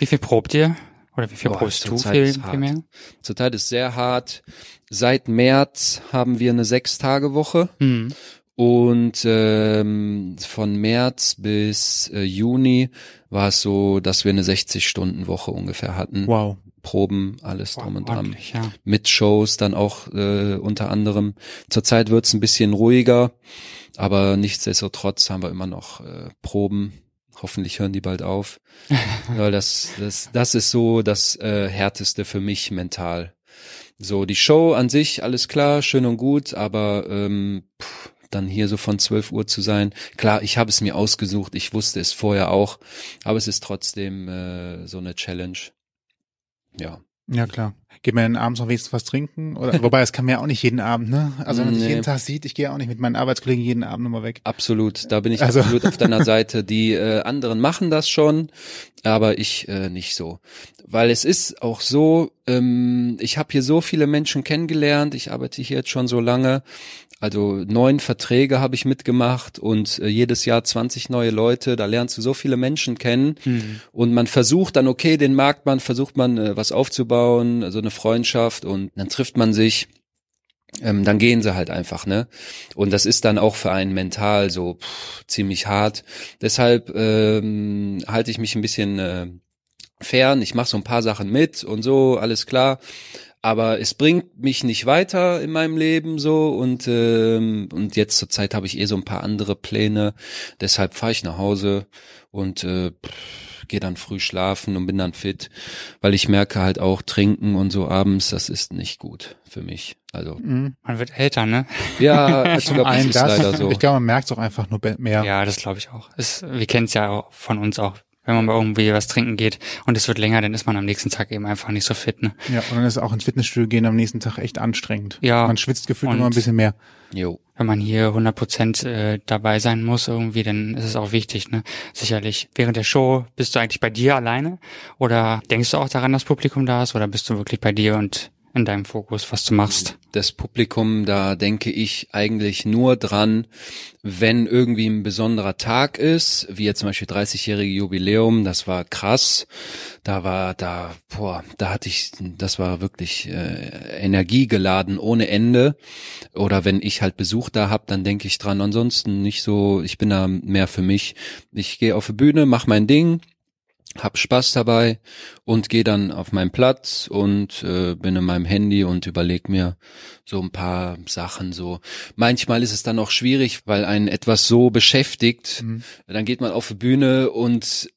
Wie viel probt ihr? Oder wie viel Boah, probst du zurzeit viel, ist viel mehr? Zurzeit ist sehr hart. Seit März haben wir eine Sechs-Tage-Woche Hm. und ähm, von März bis äh, Juni war es so, dass wir eine 60-Stunden-Woche ungefähr hatten. Wow. Proben, alles drum und dran. Ja. Mit Shows dann auch äh, unter anderem. Zurzeit wird's ein bisschen ruhiger, aber nichtsdestotrotz haben wir immer noch äh, Proben. Hoffentlich hören die bald auf. Weil das, das, das ist so das äh, Härteste für mich mental. So, die Show an sich, alles klar, schön und gut, aber ähm, pff, dann hier so von 12 Uhr zu sein. Klar, ich habe es mir ausgesucht, ich wusste es vorher auch, aber es ist trotzdem äh, so eine Challenge. Ja. Ja, klar. Geht man dann abends noch wenigstens was trinken? Oder, wobei, das kann man ja auch nicht jeden Abend, ne? Also, wenn man sich Nee. jeden Tag sieht, ich gehe auch nicht mit meinen Arbeitskollegen jeden Abend nochmal weg. Absolut, da bin ich Also- absolut auf deiner Seite. Die äh, anderen machen das schon, aber ich äh, nicht so. Weil es ist auch so, ähm, ich habe hier so viele Menschen kennengelernt, ich arbeite hier jetzt schon so lange. Also neun Verträge habe ich mitgemacht und äh, jedes Jahr 20 neue Leute. Da lernst du so viele Menschen kennen Hm. und man versucht dann, okay, den Markt man versucht man äh, was aufzubauen, so eine Freundschaft und dann trifft man sich ähm, dann gehen sie halt einfach, ne? Und das ist dann auch für einen mental so pff, ziemlich hart. Deshalb ähm, halte ich mich ein bisschen äh, fern. Ich mache so ein paar Sachen mit und so, alles klar. Aber es bringt mich nicht weiter in meinem Leben so und ähm, und jetzt zur Zeit habe ich eh so ein paar andere Pläne. Deshalb fahre ich nach Hause und äh, gehe dann früh schlafen und bin dann fit, weil ich merke halt auch trinken und so abends, das ist nicht gut für mich. Also Mhm. Man wird älter, ne? ja, ich glaube, das Ein ist das, leider so. Ich glaube, man merkt es auch einfach nur mehr. Ja, das glaube ich auch. Es, wir kennen es ja auch von uns auch. Wenn man mal irgendwie was trinken geht und es wird länger, dann ist man am nächsten Tag eben einfach nicht so fit, ne? Ja, und dann ist auch ins Fitnessstudio gehen am nächsten Tag echt anstrengend. Ja. Man schwitzt gefühlt immer ein bisschen mehr. Jo. Wenn man hier 100 Prozent äh, dabei sein muss irgendwie, dann ist es auch wichtig, ne? Sicherlich. Während der Show bist du eigentlich bei dir alleine? Oder denkst du auch daran, dass Publikum da ist? Oder bist du wirklich bei dir und in deinem Fokus, was du machst? Das Publikum, da denke ich eigentlich nur dran, wenn irgendwie ein besonderer Tag ist, wie jetzt zum Beispiel 30-jährige Jubiläum, das war krass. Da war, da, boah, da hatte ich, das war wirklich äh, energiegeladen ohne Ende. Oder wenn ich halt Besuch da hab, dann denke ich dran. Ansonsten nicht so, ich bin da mehr für mich. Ich gehe auf die Bühne, mach mein Ding, hab Spaß dabei und gehe dann auf meinen Platz und äh, bin in meinem Handy und überleg mir so ein paar Sachen so. Manchmal ist es dann auch schwierig, weil einen etwas so beschäftigt. Mhm. Dann geht man auf die Bühne und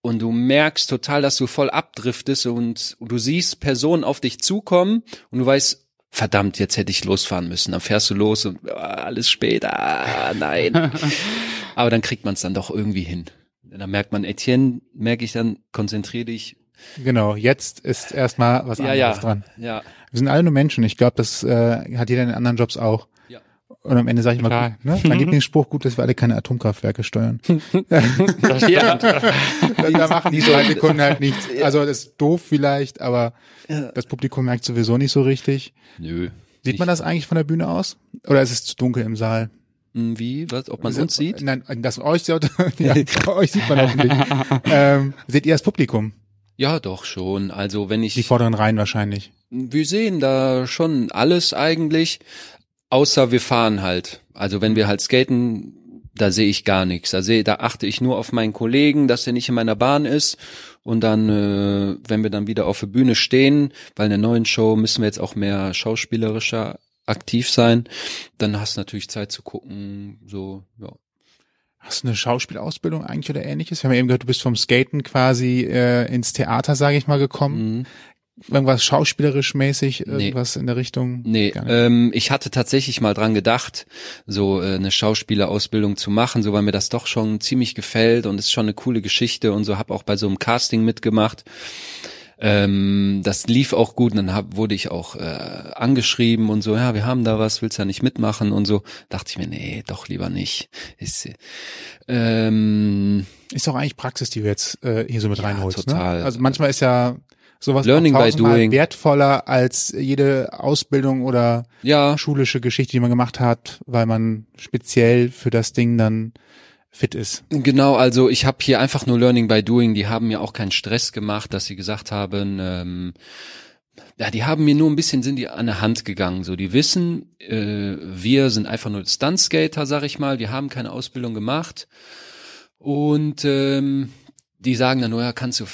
und du merkst total, dass du voll abdriftest und, und du siehst Personen auf dich zukommen und du weißt, verdammt, jetzt hätte ich losfahren müssen. Dann fährst du los und oh, alles später, ah, nein. Aber dann kriegt man es dann doch irgendwie hin. Da merkt man, Etienne, merke ich dann, konzentrier dich. Genau, jetzt ist erstmal was anderes ja, ja, dran. Ja. Wir sind alle nur Menschen. Ich glaube, das äh, hat jeder in anderen Jobs auch. Ja. Und am Ende sage ich mal, ne, mein Lieblingsspruch, gut, dass wir alle keine Atomkraftwerke steuern. Das Ja. da machen die drei Sekunden halt nichts. Also das ist doof vielleicht, aber Ja. das Publikum merkt sowieso nicht so richtig. Nö. Sieht man das eigentlich von der Bühne aus? Oder ist es zu dunkel im Saal? Hm, Wie? Was? Ob man uns sieht? Nein, das euch sieht, ja, euch sieht man hoffentlich. ähm, seht ihr das Publikum? Ja, doch schon. Also wenn ich, Die vorderen Reihen wahrscheinlich. wir sehen da schon alles eigentlich, außer wir fahren halt. Also wenn wir halt skaten, da sehe ich gar nichts. Da sehe, da achte ich nur auf meinen Kollegen, dass er nicht in meiner Bahn ist. Und dann, äh, wenn wir dann wieder auf der Bühne stehen, weil in der neuen Show müssen wir jetzt auch mehr schauspielerischer aktiv sein, dann hast du natürlich Zeit zu gucken, so, ja. Hast du eine Schauspielausbildung eigentlich oder ähnliches? Wir haben eben gehört, du bist vom Skaten quasi äh, ins Theater, sage ich mal, gekommen. Mhm. Irgendwas schauspielerisch mäßig, Nee. irgendwas in der Richtung? Nee, ähm, ich hatte tatsächlich mal dran gedacht, so äh, eine Schauspielerausbildung zu machen, so weil mir das doch schon ziemlich gefällt und ist schon eine coole Geschichte und so habe auch bei so einem Casting mitgemacht. Ähm, das lief auch gut und dann hab, wurde ich auch äh, angeschrieben und so, ja, wir haben da was, willst du ja nicht mitmachen und so. Dachte ich mir, nee, doch lieber nicht. Ist, ähm, Ist doch eigentlich Praxis, die du jetzt äh, hier so mit Ja, reinholst. total. Ne? Also manchmal ist ja sowas Learning by doing. wertvoller als jede Ausbildung oder ja, schulische Geschichte, die man gemacht hat, weil man speziell für das Ding dann fit ist. Genau, also ich habe hier einfach nur Learning by Doing. Die haben mir auch keinen Stress gemacht, dass sie gesagt haben, ähm, ja, die haben mir nur ein bisschen sind die an der Hand gegangen. So, die wissen, äh, wir sind einfach nur Stuntskater, sag ich mal. Wir haben keine Ausbildung gemacht und ähm, die sagen dann nur, ja, kannst du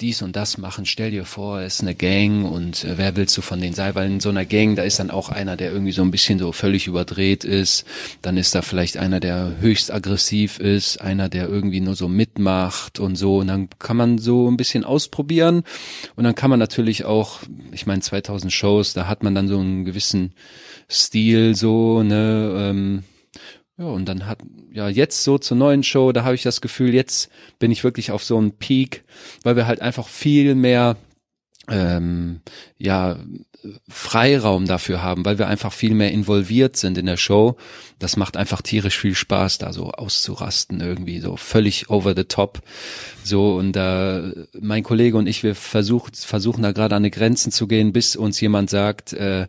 dies und das machen. Stell dir vor, es ist eine Gang und äh, wer willst du von denen sein? Weil in so einer Gang, da ist dann auch einer, der irgendwie so ein bisschen so völlig überdreht ist. Dann ist da vielleicht einer, der höchst aggressiv ist, einer, der irgendwie nur so mitmacht und so. Und dann kann man so ein bisschen ausprobieren. Und dann kann man natürlich auch, ich meine, 2000 Shows, da hat man dann so einen gewissen Stil so, ne, ähm, ja, und dann hat, ja, jetzt so zur neuen Show, da habe ich das Gefühl, jetzt bin ich wirklich auf so einem Peak, weil wir halt einfach viel mehr, ähm, ja, Freiraum dafür haben, weil wir einfach viel mehr involviert sind in der Show. Das macht einfach tierisch viel Spaß, da so auszurasten irgendwie, so völlig over the top. So, und äh, mein Kollege und ich, wir versucht, versuchen da gerade an die Grenzen zu gehen, bis uns jemand sagt, äh,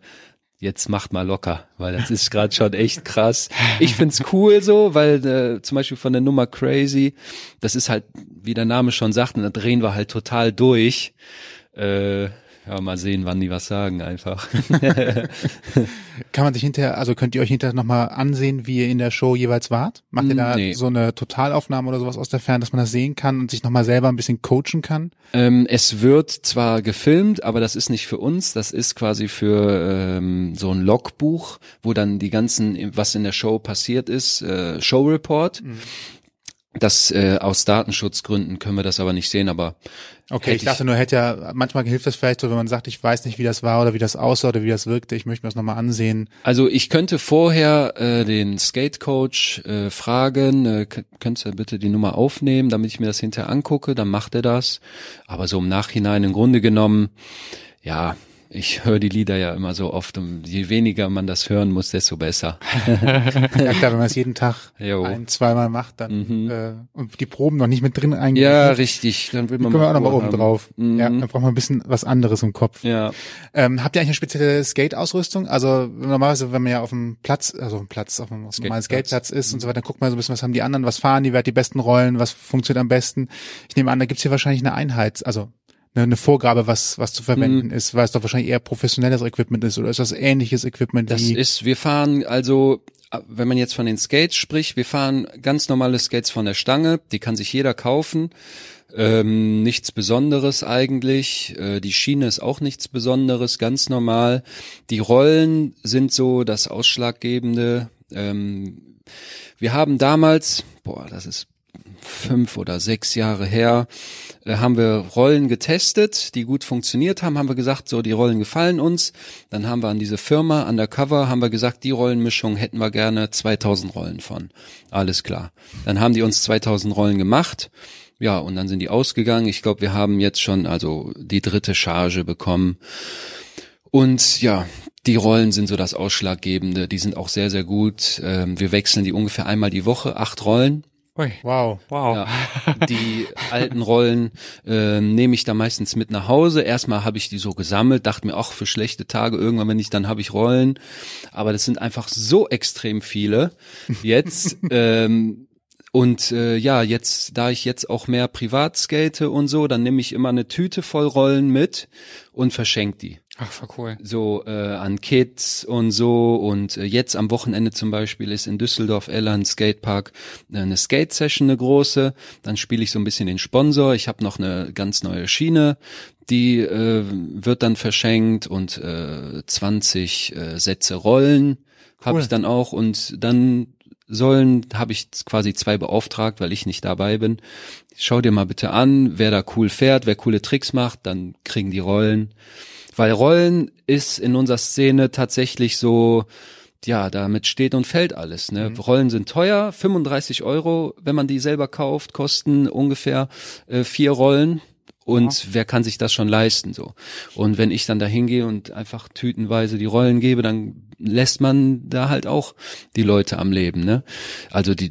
jetzt macht mal locker, weil das ist gerade schon echt krass. Ich find's cool so, weil äh, zum Beispiel von der Nummer Crazy, das ist halt, wie der Name schon sagt, und da drehen wir halt total durch. Äh, ja, mal sehen, wann die was sagen einfach. Kann man sich hinterher, also könnt ihr euch hinterher nochmal ansehen, wie ihr in der Show jeweils wart? Macht ihr da Nee. so eine Totalaufnahme oder sowas aus der Ferne, dass man das sehen kann und sich nochmal selber ein bisschen coachen kann? Ähm, es wird zwar gefilmt, aber das ist nicht für uns, das ist quasi für ähm, so ein Logbuch, wo dann die ganzen, was in der Show passiert ist, äh, Show Report. Das äh, aus Datenschutzgründen können wir das aber nicht sehen, aber Okay, Hätte ich dachte nur, hätte ja, manchmal hilft das vielleicht so, wenn man sagt, ich weiß nicht, wie das war oder wie das aussah oder wie das wirkte, ich möchte mir das nochmal ansehen. Also ich könnte vorher äh, den Skatecoach äh, fragen, äh, könntest du bitte die Nummer aufnehmen, damit ich mir das hinterher angucke, dann macht er das. Aber so im Nachhinein im Grunde genommen, ja, ich höre die Lieder ja immer so oft und je weniger man das hören muss, desto besser. ja klar, wenn man es jeden Tag Jo. ein, zweimal macht, dann Mhm. äh, und die Proben noch nicht mit drin eingebaut. Ja, richtig. Dann will man können wir auch noch mal oben haben. drauf. Mhm. Ja, dann braucht man ein bisschen was anderes im Kopf. Ja. Ähm, habt ihr eigentlich eine spezielle Skate-Ausrüstung? Also normalerweise, wenn man ja auf dem Platz, also auf dem Platz, auf dem dem normalen Skateplatz. Ist und so weiter, dann guckt man so ein bisschen, was haben die anderen, was fahren die, wer hat die besten Rollen, was funktioniert am besten. Ich nehme an, da gibt's hier wahrscheinlich eine Einheit, also eine, eine Vorgabe, was, was zu Mhm. verwenden ist, weil es doch wahrscheinlich eher professionelles Equipment ist oder ist das ähnliches Equipment Das wie ist, wir fahren also, wenn man jetzt von den Skates spricht, wir fahren ganz normale Skates von der Stange, die kann sich jeder kaufen. Ähm, nichts Besonderes eigentlich. Äh, die Schiene ist auch nichts Besonderes, ganz normal. Die Rollen sind so das Ausschlaggebende. Ähm, wir haben damals, boah, das ist fünf oder sechs Jahre her, äh, haben wir Rollen getestet, die gut funktioniert haben, haben wir gesagt, so die Rollen gefallen uns. Dann haben wir an diese Firma Undercover, haben wir gesagt, die Rollenmischung hätten wir gerne 2000 Rollen von. Alles klar. Dann haben die uns 2000 Rollen gemacht. Ja, und dann sind die ausgegangen. Ich glaube, wir haben jetzt schon also die dritte Charge bekommen. Und ja, die Rollen sind so das Ausschlaggebende. Die sind auch sehr, sehr gut. Ähm, wir wechseln die ungefähr einmal die Woche, acht Rollen. Ui. Wow. Wow. Ja, die alten Rollen äh, nehme ich da meistens mit nach Hause. Erstmal habe ich die so gesammelt, dachte mir auch für schlechte Tage irgendwann, wenn ich dann habe ich Rollen. Aber das sind einfach so extrem viele jetzt. ähm, und äh, ja, jetzt, da ich jetzt auch mehr privat skate und so, dann nehme ich immer eine Tüte voll Rollen mit und verschenke die Ach, voll cool. so äh, an Kids und so. Und äh, jetzt am Wochenende zum Beispiel ist in Düsseldorf Elland Skatepark äh, eine Skate Session eine große. Dann spiele ich so ein bisschen den Sponsor. Ich habe noch eine ganz neue Schiene. Die äh, wird dann verschenkt und äh, 20 äh, Sätze Rollen habe Cool. ich dann auch. Und dann sollen habe ich quasi zwei beauftragt weil ich nicht dabei bin. Schau dir mal bitte an wer da cool fährt wer coole Tricks macht dann kriegen die Rollen weil Rollen ist in unserer Szene tatsächlich so, ja, damit steht und fällt alles. Ne? Rollen sind teuer, 35 Euro, wenn man die selber kauft, kosten ungefähr äh, vier Rollen. Und wer kann sich das schon leisten so? Und wenn ich dann da hingehe und einfach tütenweise die Rollen gebe, dann lässt man da halt auch die Leute am Leben, ne? Also die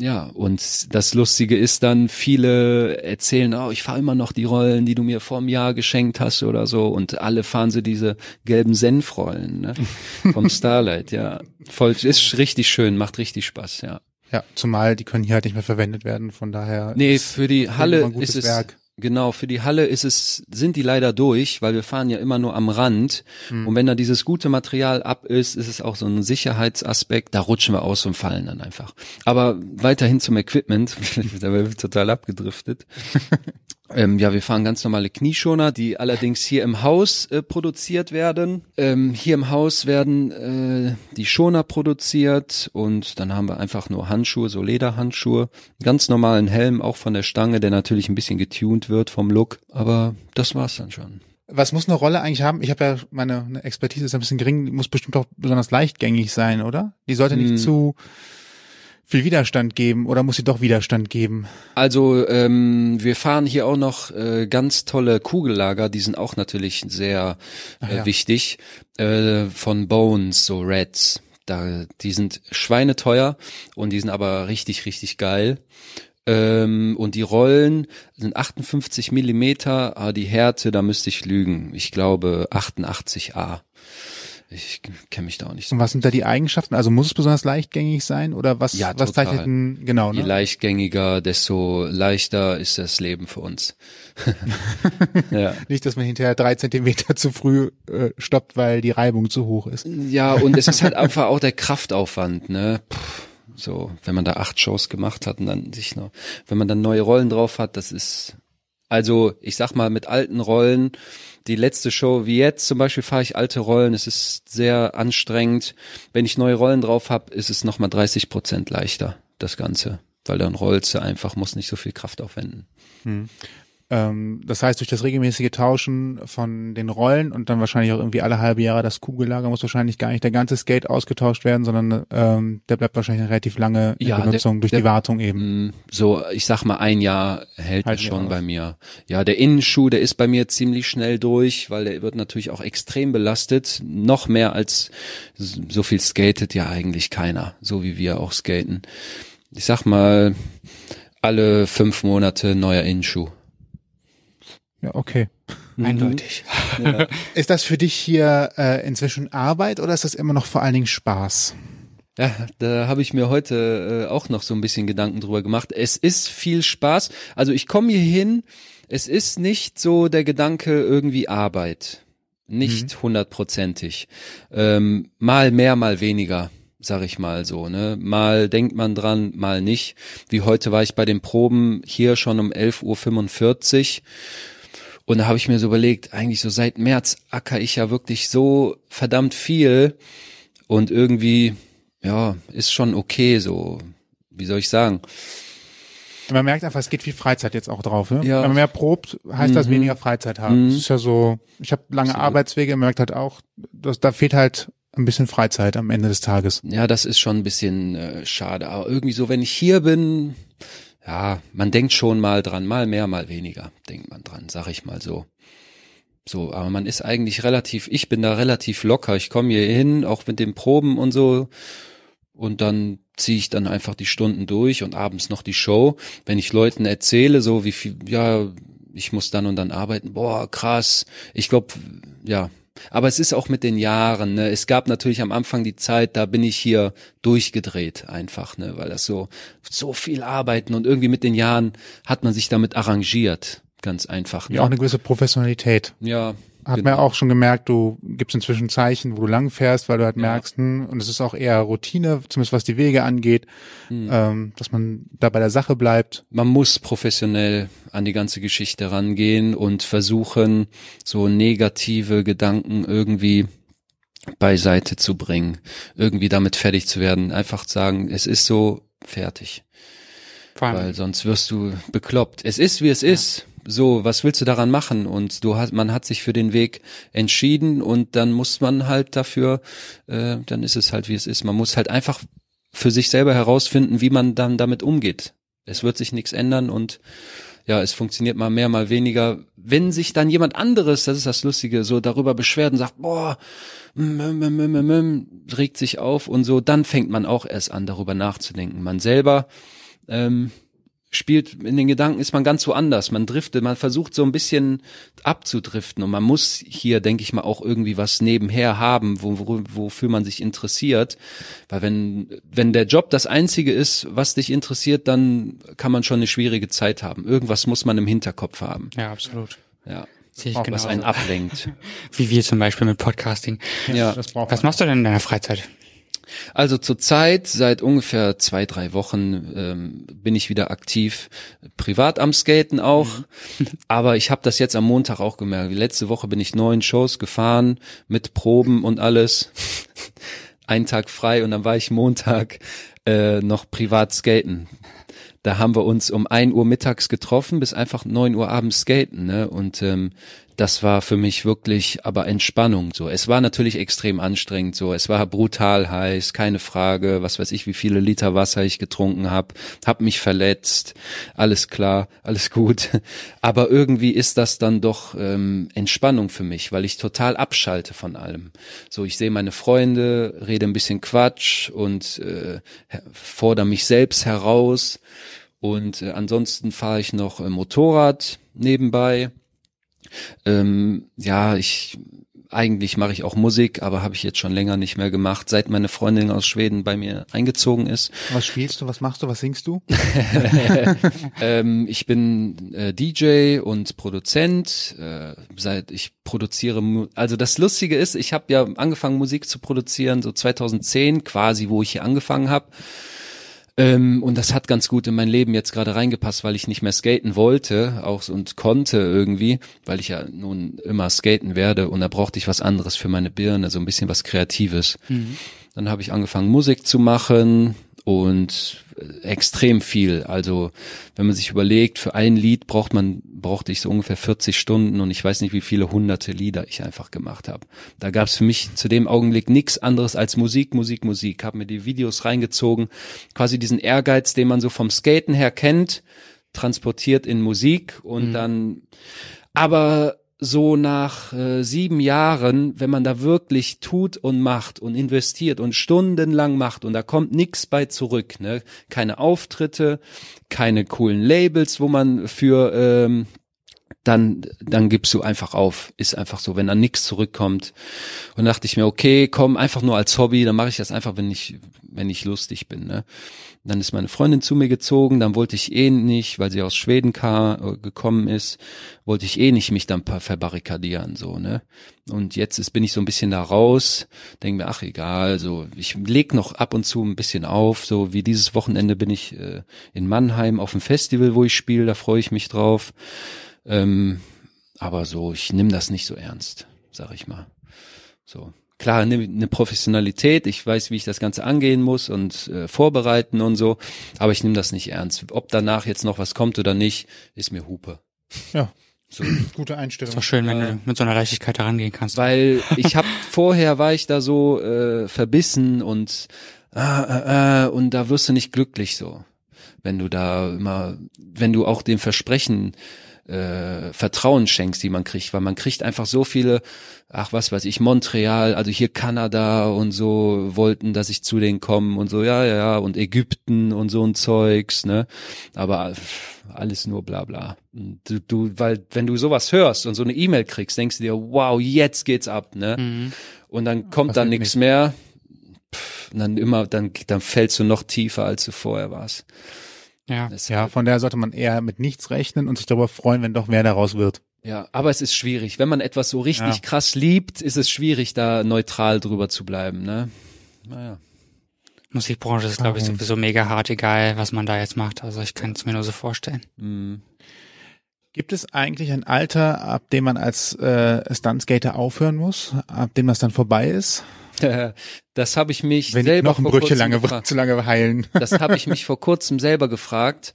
ja, und das Lustige ist dann, viele erzählen, oh, ich fahre immer noch die Rollen, die du mir vor einem Jahr geschenkt hast oder so. Und alle fahren sie diese gelben Senfrollen ne? vom Starlight, ja. Voll, ist richtig schön, macht richtig Spaß, ja. Ja, zumal die können hier halt nicht mehr verwendet werden, von daher. Nee, ist für die Halle ist es, Werk. Genau, für die Halle ist es, sind die leider durch, weil wir fahren ja immer nur am Rand. Hm. Und wenn da dieses gute Material ab ist, ist es auch so ein Sicherheitsaspekt, da rutschen wir aus und fallen dann einfach. Aber weiterhin zum Equipment, da bin ich total abgedriftet. Ähm, ja, wir fahren ganz normale Knieschoner, die allerdings hier im Haus äh, produziert werden. Ähm, hier im Haus werden äh, die Schoner produziert und dann haben wir einfach nur Handschuhe, so Lederhandschuhe, ganz normalen Helm, auch von der Stange, der natürlich ein bisschen getuned wird vom Look, aber das war's dann schon. Was muss eine Rolle eigentlich haben? Ich habe ja meine eine Expertise ist ein bisschen gering, muss bestimmt auch besonders leichtgängig sein, oder? Die sollte nicht Hm. zu viel Widerstand geben oder muss sie doch Widerstand geben? Also ähm, wir fahren hier auch noch äh, ganz tolle Kugellager, die sind auch natürlich sehr äh, ja. wichtig, äh, von Bones, so Reds. Da, die sind schweineteuer und die sind aber richtig, richtig geil. Ähm, und die Rollen sind 58 Millimeter, aber die Härte, da müsste ich lügen. Ich glaube 88a. Ich kenne mich da auch nicht so. Und was sind da die Eigenschaften? Also muss es besonders leichtgängig sein oder was, Ja, was total. zeichnet ein, genau, Je ne? leichtgängiger, desto leichter ist das Leben für uns. ja. Nicht, dass man hinterher drei Zentimeter zu früh äh, stoppt, weil die Reibung zu hoch ist. Ja, und es ist halt einfach auch der Kraftaufwand, ne? Puh, so, wenn man da acht Shows gemacht hat und dann sich noch, wenn man dann neue Rollen drauf hat, das ist, also ich sag mal, mit alten Rollen, die letzte Show wie jetzt zum Beispiel fahre ich alte Rollen, es ist sehr anstrengend. Wenn ich neue Rollen drauf habe, ist es nochmal 30 Prozent leichter, das Ganze. Weil dann rollst du einfach, muss nicht so viel Kraft aufwenden. Ähm, das heißt, durch das regelmäßige Tauschen von den Rollen und dann wahrscheinlich auch irgendwie alle halbe Jahre das Kugellager muss wahrscheinlich gar nicht der ganze Skate ausgetauscht werden, sondern ähm, der bleibt wahrscheinlich relativ lange in Ja, Benutzung der- durch der- die Wartung eben. Mm, So, ich sag mal, ein Jahr hält wir schon aus. bei mir. Ja, der Innenschuh, der ist bei mir ziemlich schnell durch, weil der wird natürlich auch extrem belastet. Noch mehr als so viel skatet ja eigentlich keiner, so wie wir auch skaten. Ich sag mal, alle fünf Monate neuer Innenschuh. Ja, okay. Eindeutig. Ist das für dich hier äh, inzwischen Arbeit oder ist das immer noch vor allen Dingen Spaß? Ja, da habe ich mir heute äh, auch noch so ein bisschen Gedanken drüber gemacht. Es ist viel Spaß. Also ich komme hier hin. Es ist nicht so der Gedanke irgendwie Arbeit. Nicht hundertprozentig. Ähm, mal mehr, mal weniger, sag ich mal so. Ne? Mal denkt man dran, mal nicht. Wie heute war ich bei den Proben hier schon um 11.45 Uhr. Und da habe ich mir so überlegt, eigentlich so seit März acker ich ja wirklich so verdammt viel. Und irgendwie, ja, ist schon okay so. Wie soll ich sagen? Man merkt einfach, es geht viel Freizeit jetzt auch drauf. Ne? Ja. Wenn man mehr probt, heißt das Mhm. weniger Freizeit haben. Mhm. Das ist ja so, ich habe lange Absolut. Arbeitswege, man merkt halt auch, dass, da fehlt halt ein bisschen Freizeit am Ende des Tages. Ja, das ist schon ein bisschen äh, schade. Aber irgendwie so, wenn ich hier bin, ja, man denkt schon mal dran, mal mehr, mal weniger, denkt man dran, sag ich mal so. So, aber man ist eigentlich relativ, ich bin da relativ locker. Ich komme hier hin, auch mit den Proben und so. Und dann ziehe ich dann einfach die Stunden durch und abends noch die Show. Wenn ich Leuten erzähle, so wie viel, ja, ich muss dann und dann arbeiten, boah, krass. Ich glaube, ja. Aber es ist auch mit den Jahren, ne? Es gab natürlich am Anfang die Zeit, da bin ich hier durchgedreht einfach, ne? Weil das so, so viel arbeiten und irgendwie mit den Jahren hat man sich damit arrangiert. Ganz einfach. Ne? Ja, auch eine gewisse Professionalität. ja Hat genau. man ja auch schon gemerkt, du gibst inzwischen Zeichen, wo du lang fährst, weil du halt Ja. merkst, hm, und es ist auch eher Routine, zumindest was die Wege angeht, Hm. ähm, dass man da bei der Sache bleibt. man muss professionell an die ganze Geschichte rangehen und versuchen, so negative Gedanken irgendwie beiseite zu bringen, irgendwie damit fertig zu werden. Einfach sagen, es ist so fertig, weil sonst wirst du bekloppt. Es ist, wie es ist. So, was willst du daran machen? Und du hast, man hat sich für den Weg entschieden und dann muss man halt dafür, äh, dann ist es halt, wie es ist. Man muss halt einfach für sich selber herausfinden, wie man dann damit umgeht. Es wird sich nichts ändern und ja, es funktioniert mal mehr, mal weniger. Wenn sich dann jemand anderes, das ist das Lustige, so darüber beschwert und sagt, boah, mm, mm, mm, mm, mm, regt sich auf und so, dann fängt man auch erst an, darüber nachzudenken. Man selber ähm, spielt in den Gedanken ist man ganz woanders. Man driftet, man versucht so ein bisschen abzudriften und man muss hier, denke ich mal, auch irgendwie was nebenher haben, wo, wo, wofür man sich interessiert. Weil wenn, wenn der Job das einzige ist, was dich interessiert, dann kann man schon eine schwierige Zeit haben. Irgendwas muss man im Hinterkopf haben. ja, absolut. Ja. Sehe ich Auch Was einen ablenkt. Wie wir zum Beispiel mit Podcasting. Ja. Was machst du denn in deiner Freizeit? Also zurzeit, seit ungefähr zwei, drei Wochen, ähm, bin ich wieder aktiv, privat am Skaten auch. Aber ich habe das jetzt am Montag auch gemerkt. Letzte Woche bin ich neun Shows gefahren mit Proben und alles. Einen Tag frei und dann war ich Montag äh, noch privat skaten. Da haben wir uns um ein Uhr mittags getroffen, bis einfach neun Uhr abends skaten, ne? Und ähm, das war für mich wirklich aber Entspannung so. Es war natürlich extrem anstrengend so. Es war brutal heiß, keine Frage. Was weiß ich, wie viele Liter Wasser ich getrunken habe, hab mich verletzt. Alles klar, alles gut. Aber irgendwie ist das dann doch ähm, Entspannung für mich, weil ich total abschalte von allem. So, ich sehe meine Freunde, rede ein bisschen Quatsch und äh, fordere mich selbst heraus. Und äh, ansonsten fahre ich noch äh, Motorrad nebenbei. Ähm, ja, ich eigentlich mache ich auch Musik, aber habe ich jetzt schon länger nicht mehr gemacht, seit meine Freundin aus Schweden bei mir eingezogen ist. Was spielst du, was machst du, was singst du? ähm, ich bin äh, DJ und Produzent. Äh, seit ich produziere, also das Lustige ist, ich habe ja angefangen Musik zu produzieren so 2010 quasi, wo ich hier angefangen habe. Ähm, und das hat ganz gut in mein Leben jetzt gerade reingepasst, weil ich nicht mehr skaten wollte, auch und konnte irgendwie, weil ich ja nun immer skaten werde und da brauchte ich was anderes für meine Birne, so ein bisschen was Kreatives. Dann habe ich angefangen Musik zu machen und extrem viel. Also wenn man sich überlegt, für ein Lied braucht man brauchte ich so ungefähr 40 Stunden und ich weiß nicht, wie viele hunderte Lieder ich einfach gemacht habe. Da gab es für mich zu dem Augenblick nichts anderes als Musik, Musik, Musik. Hab mir die Videos reingezogen, quasi diesen Ehrgeiz, den man so vom Skaten her kennt, transportiert in Musik und Mhm. dann, aber so nach äh, sieben Jahren, wenn man da wirklich tut und macht und investiert und stundenlang macht und da kommt nichts bei zurück, ne? Keine Auftritte, keine coolen Labels, wo man für ähm, dann dann gibst du einfach auf, ist einfach so, wenn dann nichts zurückkommt. Und dachte ich mir, okay, komm, einfach nur als Hobby, dann mache ich das einfach, wenn ich wenn ich lustig bin, ne? Dann ist meine Freundin zu mir gezogen, dann wollte ich eh nicht, weil sie aus Schweden ka gekommen ist, wollte ich eh nicht mich dann verbarrikadieren, so, ne? Und jetzt ist, bin ich so ein bisschen da raus, denke mir, ach egal, so, ich leg noch ab und zu ein bisschen auf, so wie dieses Wochenende bin ich äh, in Mannheim auf dem Festival, wo ich spiele, da freue ich mich drauf. Ähm, aber so, ich nehme das nicht so ernst, sag ich mal. So. Klar, eine ne Professionalität, ich weiß, wie ich das Ganze angehen muss und äh, vorbereiten und so, aber ich nehme das nicht ernst. Ob danach jetzt noch was kommt oder nicht, ist mir Hupe. Ja, So. gute Einstellung. Ist doch schön, wenn Ja. du mit so einer Leichtigkeit herangehen kannst. Weil ich habe vorher war ich da so äh, verbissen und ah, ah, ah, und da wirst du nicht glücklich so, wenn du da immer, wenn du auch dem Versprechen äh, Vertrauen schenkst, die man kriegt, weil man kriegt einfach so viele, ach was weiß ich, Montreal, also hier Kanada und so wollten, dass ich zu denen komme und so, ja, ja, ja, und Ägypten und so ein Zeugs, ne, aber alles nur bla bla. Und Du, du, weil wenn du sowas hörst und so eine E-Mail kriegst, denkst du dir, wow, jetzt geht's ab, ne, Mhm. und dann kommt dann Passiert nichts mehr, pff, und dann immer, dann, dann fällst du noch tiefer, als du vorher warst. Ja. Das- Ja, von daher sollte man eher mit nichts rechnen und sich darüber freuen, wenn doch mehr daraus wird. Ja, aber es ist schwierig. Wenn man etwas so richtig Ja. krass liebt, ist es schwierig, da neutral drüber zu bleiben, ne? Naja. Musikbranche ist, glaube ich, sowieso mega hart, egal was man da jetzt macht. Also ich kann es mir nur so vorstellen. Hm. Gibt es eigentlich ein Alter, ab dem man als äh, Stuntskater aufhören muss, ab dem das dann vorbei ist? Das habe ich mich Wenn die selber vor Knochenbrüche lange, gefragt. zu lange heilen. Das habe ich mich vor kurzem selber gefragt.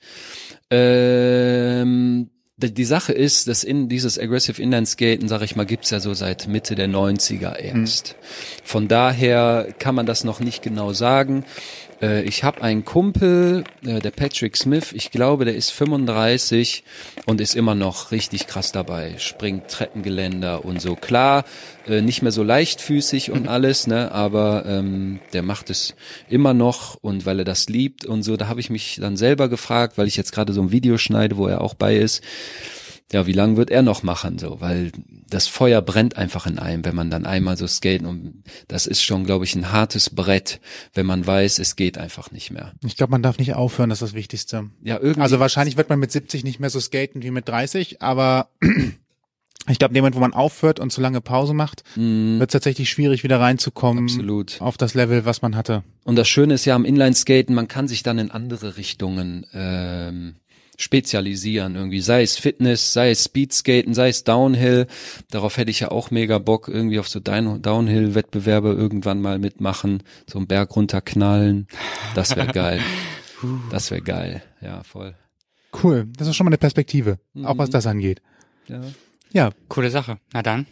Ähm, die, die Sache ist, dass in dieses Aggressive Inline Skaten, sage ich mal, gibt's ja so seit Mitte der 90er erst. Von daher kann man das noch nicht genau sagen. Äh, ich habe einen Kumpel, äh, der Patrick Smith, ich glaube, der ist 35 und ist immer noch richtig krass dabei. Springt Treppengeländer und so. Klar, äh, nicht mehr so leichtfüßig und alles, ne, aber ähm, der macht es immer noch und weil er das liebt und so, da habe ich mich dann selber gefragt, weil ich jetzt gerade so ein Video schneide, wo er auch bei ist. Ja, wie lange wird er noch machen, so, weil das Feuer brennt einfach in einem, wenn man dann einmal so skaten und das ist schon, glaube ich, ein hartes Brett, wenn man weiß, es geht einfach nicht mehr. Ich glaube, man darf nicht aufhören, das ist das Wichtigste. Ja, irgendwie. Also wahrscheinlich wird man mit 70 nicht mehr so skaten wie mit 30, aber ich glaube, in dem Moment, wo man aufhört und zu lange Pause macht, Mm, wird es tatsächlich schwierig, wieder reinzukommen absolut. auf das Level, was man hatte. Und das Schöne ist ja am Inline-Skaten, man kann sich dann in andere Richtungen ähm, spezialisieren irgendwie, sei es Fitness, sei es Speedskaten, sei es Downhill. Darauf hätte ich ja auch mega Bock, irgendwie auf so Down- Downhill-Wettbewerbe irgendwann mal mitmachen, so einen Berg runterknallen. Das wäre geil. Das wäre geil. Ja, voll. Cool, das ist schon mal eine Perspektive, auch was Mhm. das angeht. Ja. Ja, Coole Sache. Na dann,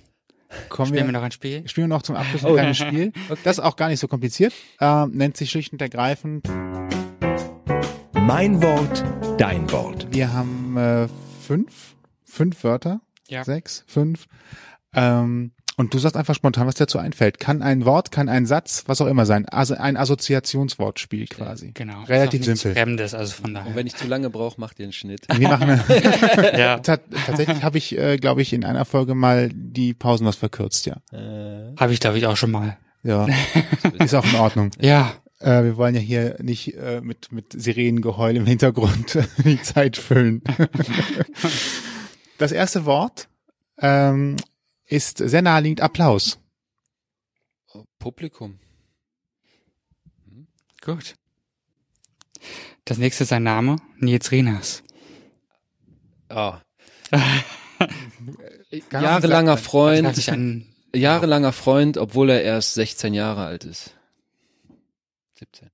kommen spielen wir wir, noch ein Spiel. spielen wir noch zum Abschluss ein Oh. kleines Spiel. Das ist auch gar nicht so kompliziert, ähm, nennt sich schlicht und ergreifend. Mein Wort, dein Wort. Wir haben äh, fünf, fünf Wörter, Ja. sechs, fünf. Ähm, und du sagst einfach spontan, was dir dazu einfällt. Kann ein Wort, kann ein Satz, was auch immer sein. Also ein Assoziationswortspiel quasi. Genau. Relativ simpel. Fremdes, also von Und daher. wenn ich zu lange brauche, macht ihr einen Schnitt. Wir machen eine, Ja. Tat, tatsächlich habe ich, äh, glaube ich, in einer Folge mal die Pausen was verkürzt, ja. Habe ich, glaube ich, auch schon mal. Ja, ist auch in Ordnung. Ja. Äh, wir wollen ja hier nicht äh, mit, mit Sirenengeheul im Hintergrund die Zeit füllen. das erste Wort ähm, ist sehr naheliegend Applaus. Publikum. Gut. Das nächste ist ein Name, Nils Rinas. Ah. Kann Jahrelanger Freund. Jahrelanger Freund, obwohl er erst 16 Jahre alt ist. 17.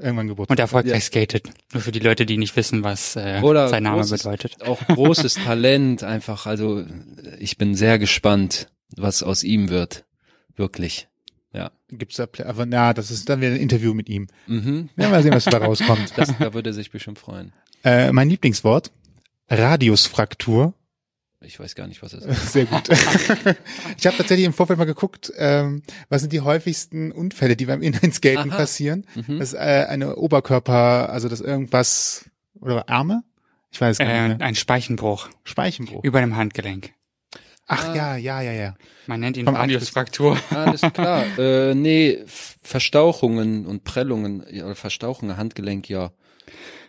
irgendwann Geburtstag. Und erfolgreich skatet. Nur für die Leute, die nicht wissen, was äh, Oder sein Name großes- bedeutet. Auch großes Talent einfach. Also ich bin sehr gespannt, was aus ihm wird. Wirklich. Ja. Gibt's da, aber na, das ist dann wieder ein Interview mit ihm. Mhm. Ja, mal sehen, was da rauskommt. Das, da würde er sich bestimmt freuen. Äh, mein Lieblingswort, Radiusfraktur. Ich weiß gar nicht, was es ist. Sehr gut. ich habe tatsächlich im Vorfeld mal geguckt, ähm, was sind die häufigsten Unfälle, die beim Inlineskaten Aha. passieren. Mhm. Das ist äh, eine Oberkörper, also das irgendwas, oder Arme? Ich weiß gar Äh, nicht mehr. ein Speichenbruch Speichenbruch. über dem Handgelenk. Ach Ah. ja, ja, ja, ja. Man nennt ihn Vom Radiusfraktur. Alles klar. äh, nee, Verstauchungen und Prellungen, Verstauchungen, Handgelenk, ja.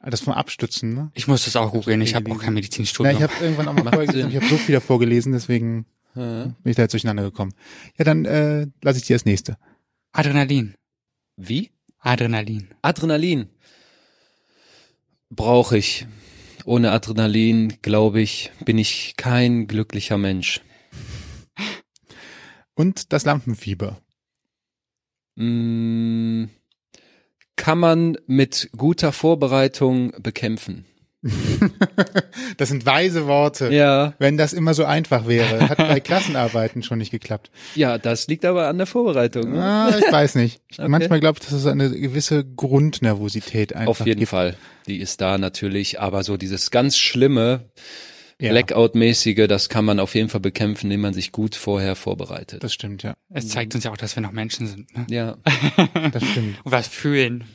Das vom Abstützen, ne? Ich muss das auch googeln, ich habe auch kein Medizinstudium. ich habe irgendwann auch mal Sinn. ich habe so viel davor gelesen, deswegen bin ich da jetzt durcheinander gekommen. Ja, dann äh, lasse ich dir das nächste. Adrenalin. Wie? Adrenalin. Adrenalin. Brauche ich. Ohne Adrenalin, glaube ich, bin ich kein glücklicher Mensch. Und das Lampenfieber. Mm, kann man mit guter Vorbereitung bekämpfen. das sind weise Worte. Ja, Wenn das immer so einfach wäre, hat bei Klassenarbeiten schon nicht geklappt. ja, das liegt aber an der Vorbereitung. Ne? Ah, ich weiß nicht. Ich, Okay. Manchmal glaube ich, dass es eine gewisse Grundnervosität einfach Auf jeden gibt. Fall. Die ist da natürlich, aber so dieses ganz schlimme, Ja, Blackout-mäßige, das kann man auf jeden Fall bekämpfen, indem man sich gut vorher vorbereitet. das stimmt, ja. Es zeigt uns ja auch, dass wir noch Menschen sind. Ne? ja. Das stimmt. Und was fühlen.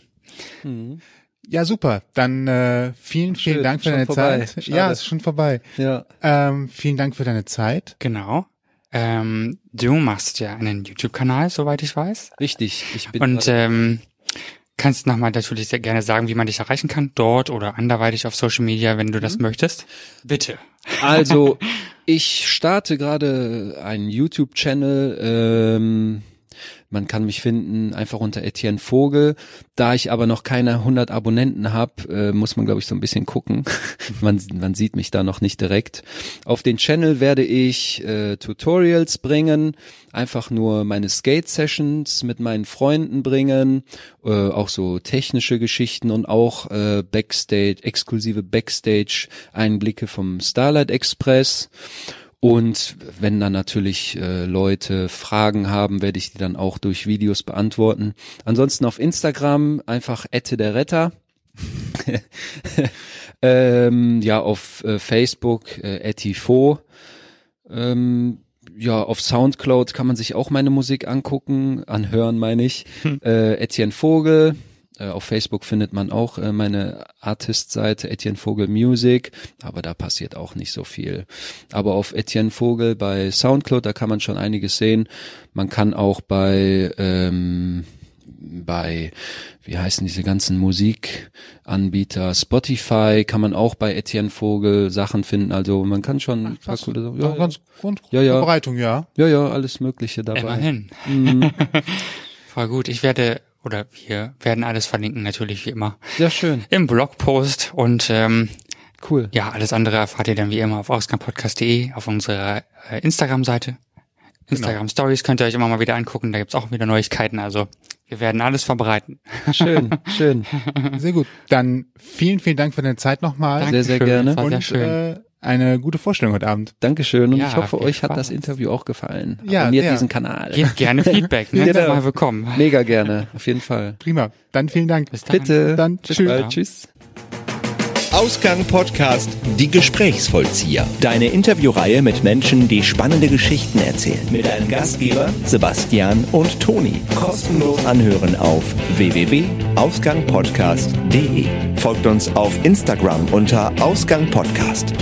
Ja, super. Dann äh, vielen, vielen Schön, Dank für deine vorbei. Zeit. Schade. Ja, ist schon vorbei. Ja. Ähm, vielen Dank für deine Zeit. Genau. Ähm, du machst ja einen YouTube-Kanal, soweit ich weiß. Richtig. Ich bin Und ähm, kannst nochmal natürlich sehr gerne sagen, wie man dich erreichen kann, dort oder anderweitig auf Social Media, wenn du das Mhm. möchtest. Bitte. Also, ich starte gerade einen YouTube-Channel. Ähm, man kann mich finden einfach unter Etienne Vogel. Da ich aber noch keine 100 Abonnenten habe, äh, muss man glaube ich so ein bisschen gucken. man, man sieht mich da noch nicht direkt. Auf den Channel werde ich äh, Tutorials bringen, einfach nur meine Skate-Sessions mit meinen Freunden bringen, äh, auch so technische Geschichten und auch äh, Backstage, exklusive Backstage-Einblicke vom Starlight Express. Und wenn dann natürlich äh, Leute Fragen haben, werde ich die dann auch durch Videos beantworten. Ansonsten auf Instagram einfach Ette der Retter. ähm, ja, auf äh, Facebook äh, Etifo. Ähm, ja, auf Soundcloud kann man sich auch meine Musik angucken, anhören meine ich. Äh, Etienne Vogel. Äh, auf Facebook findet man auch äh, meine Artist-Seite Etienne Vogel Music, aber da passiert auch nicht so viel. Aber auf Etienne Vogel bei Soundcloud, da kann man schon einiges sehen. Man kann auch bei ähm, bei, wie heißen diese ganzen Musikanbieter, Spotify, kann man auch bei Etienne Vogel Sachen finden. Also man kann schon ein paar coole Sachen. Ja, Ja, ja, ganz Grund Ja, ja. Vorbereitung, ja. ja, ja, alles Mögliche dabei. Immerhin. Mhm. Voll gut. Ich werde, oder wir werden alles verlinken, natürlich wie immer, Ja, schön. im Blogpost und ähm, Cool. ja, alles andere erfahrt ihr dann wie immer auf ausgangpodcast.de, auf unserer äh, Instagram-Seite. Instagram Stories könnt ihr euch immer mal wieder angucken, da gibt's auch wieder Neuigkeiten, also wir werden alles vorbereiten. Schön, schön. Sehr gut. Dann vielen, vielen Dank für deine Zeit nochmal. Sehr, sehr gerne. War sehr Und schön. äh, eine gute Vorstellung heute Abend. Dankeschön und Ja, ich hoffe, euch hat Spaß. das Interview auch gefallen. Ja, Abonniert sehr. diesen Kanal. Gebt gerne Feedback, ne? Genau. Mal willkommen. Mega gerne, auf jeden Fall. Prima. Dann vielen Dank. Bis dann. Bitte. Dann Bis tschüss. bald. Tschüss. Ausgang Podcast Die Gesprächsvollzieher. Deine Interviewreihe mit Menschen, die spannende Geschichten erzählen. Mit deinen Gastgeber Sebastian und Toni. Kostenlos anhören auf www.ausgangpodcast.de. Folgt uns auf Instagram unter Ausgang Podcast.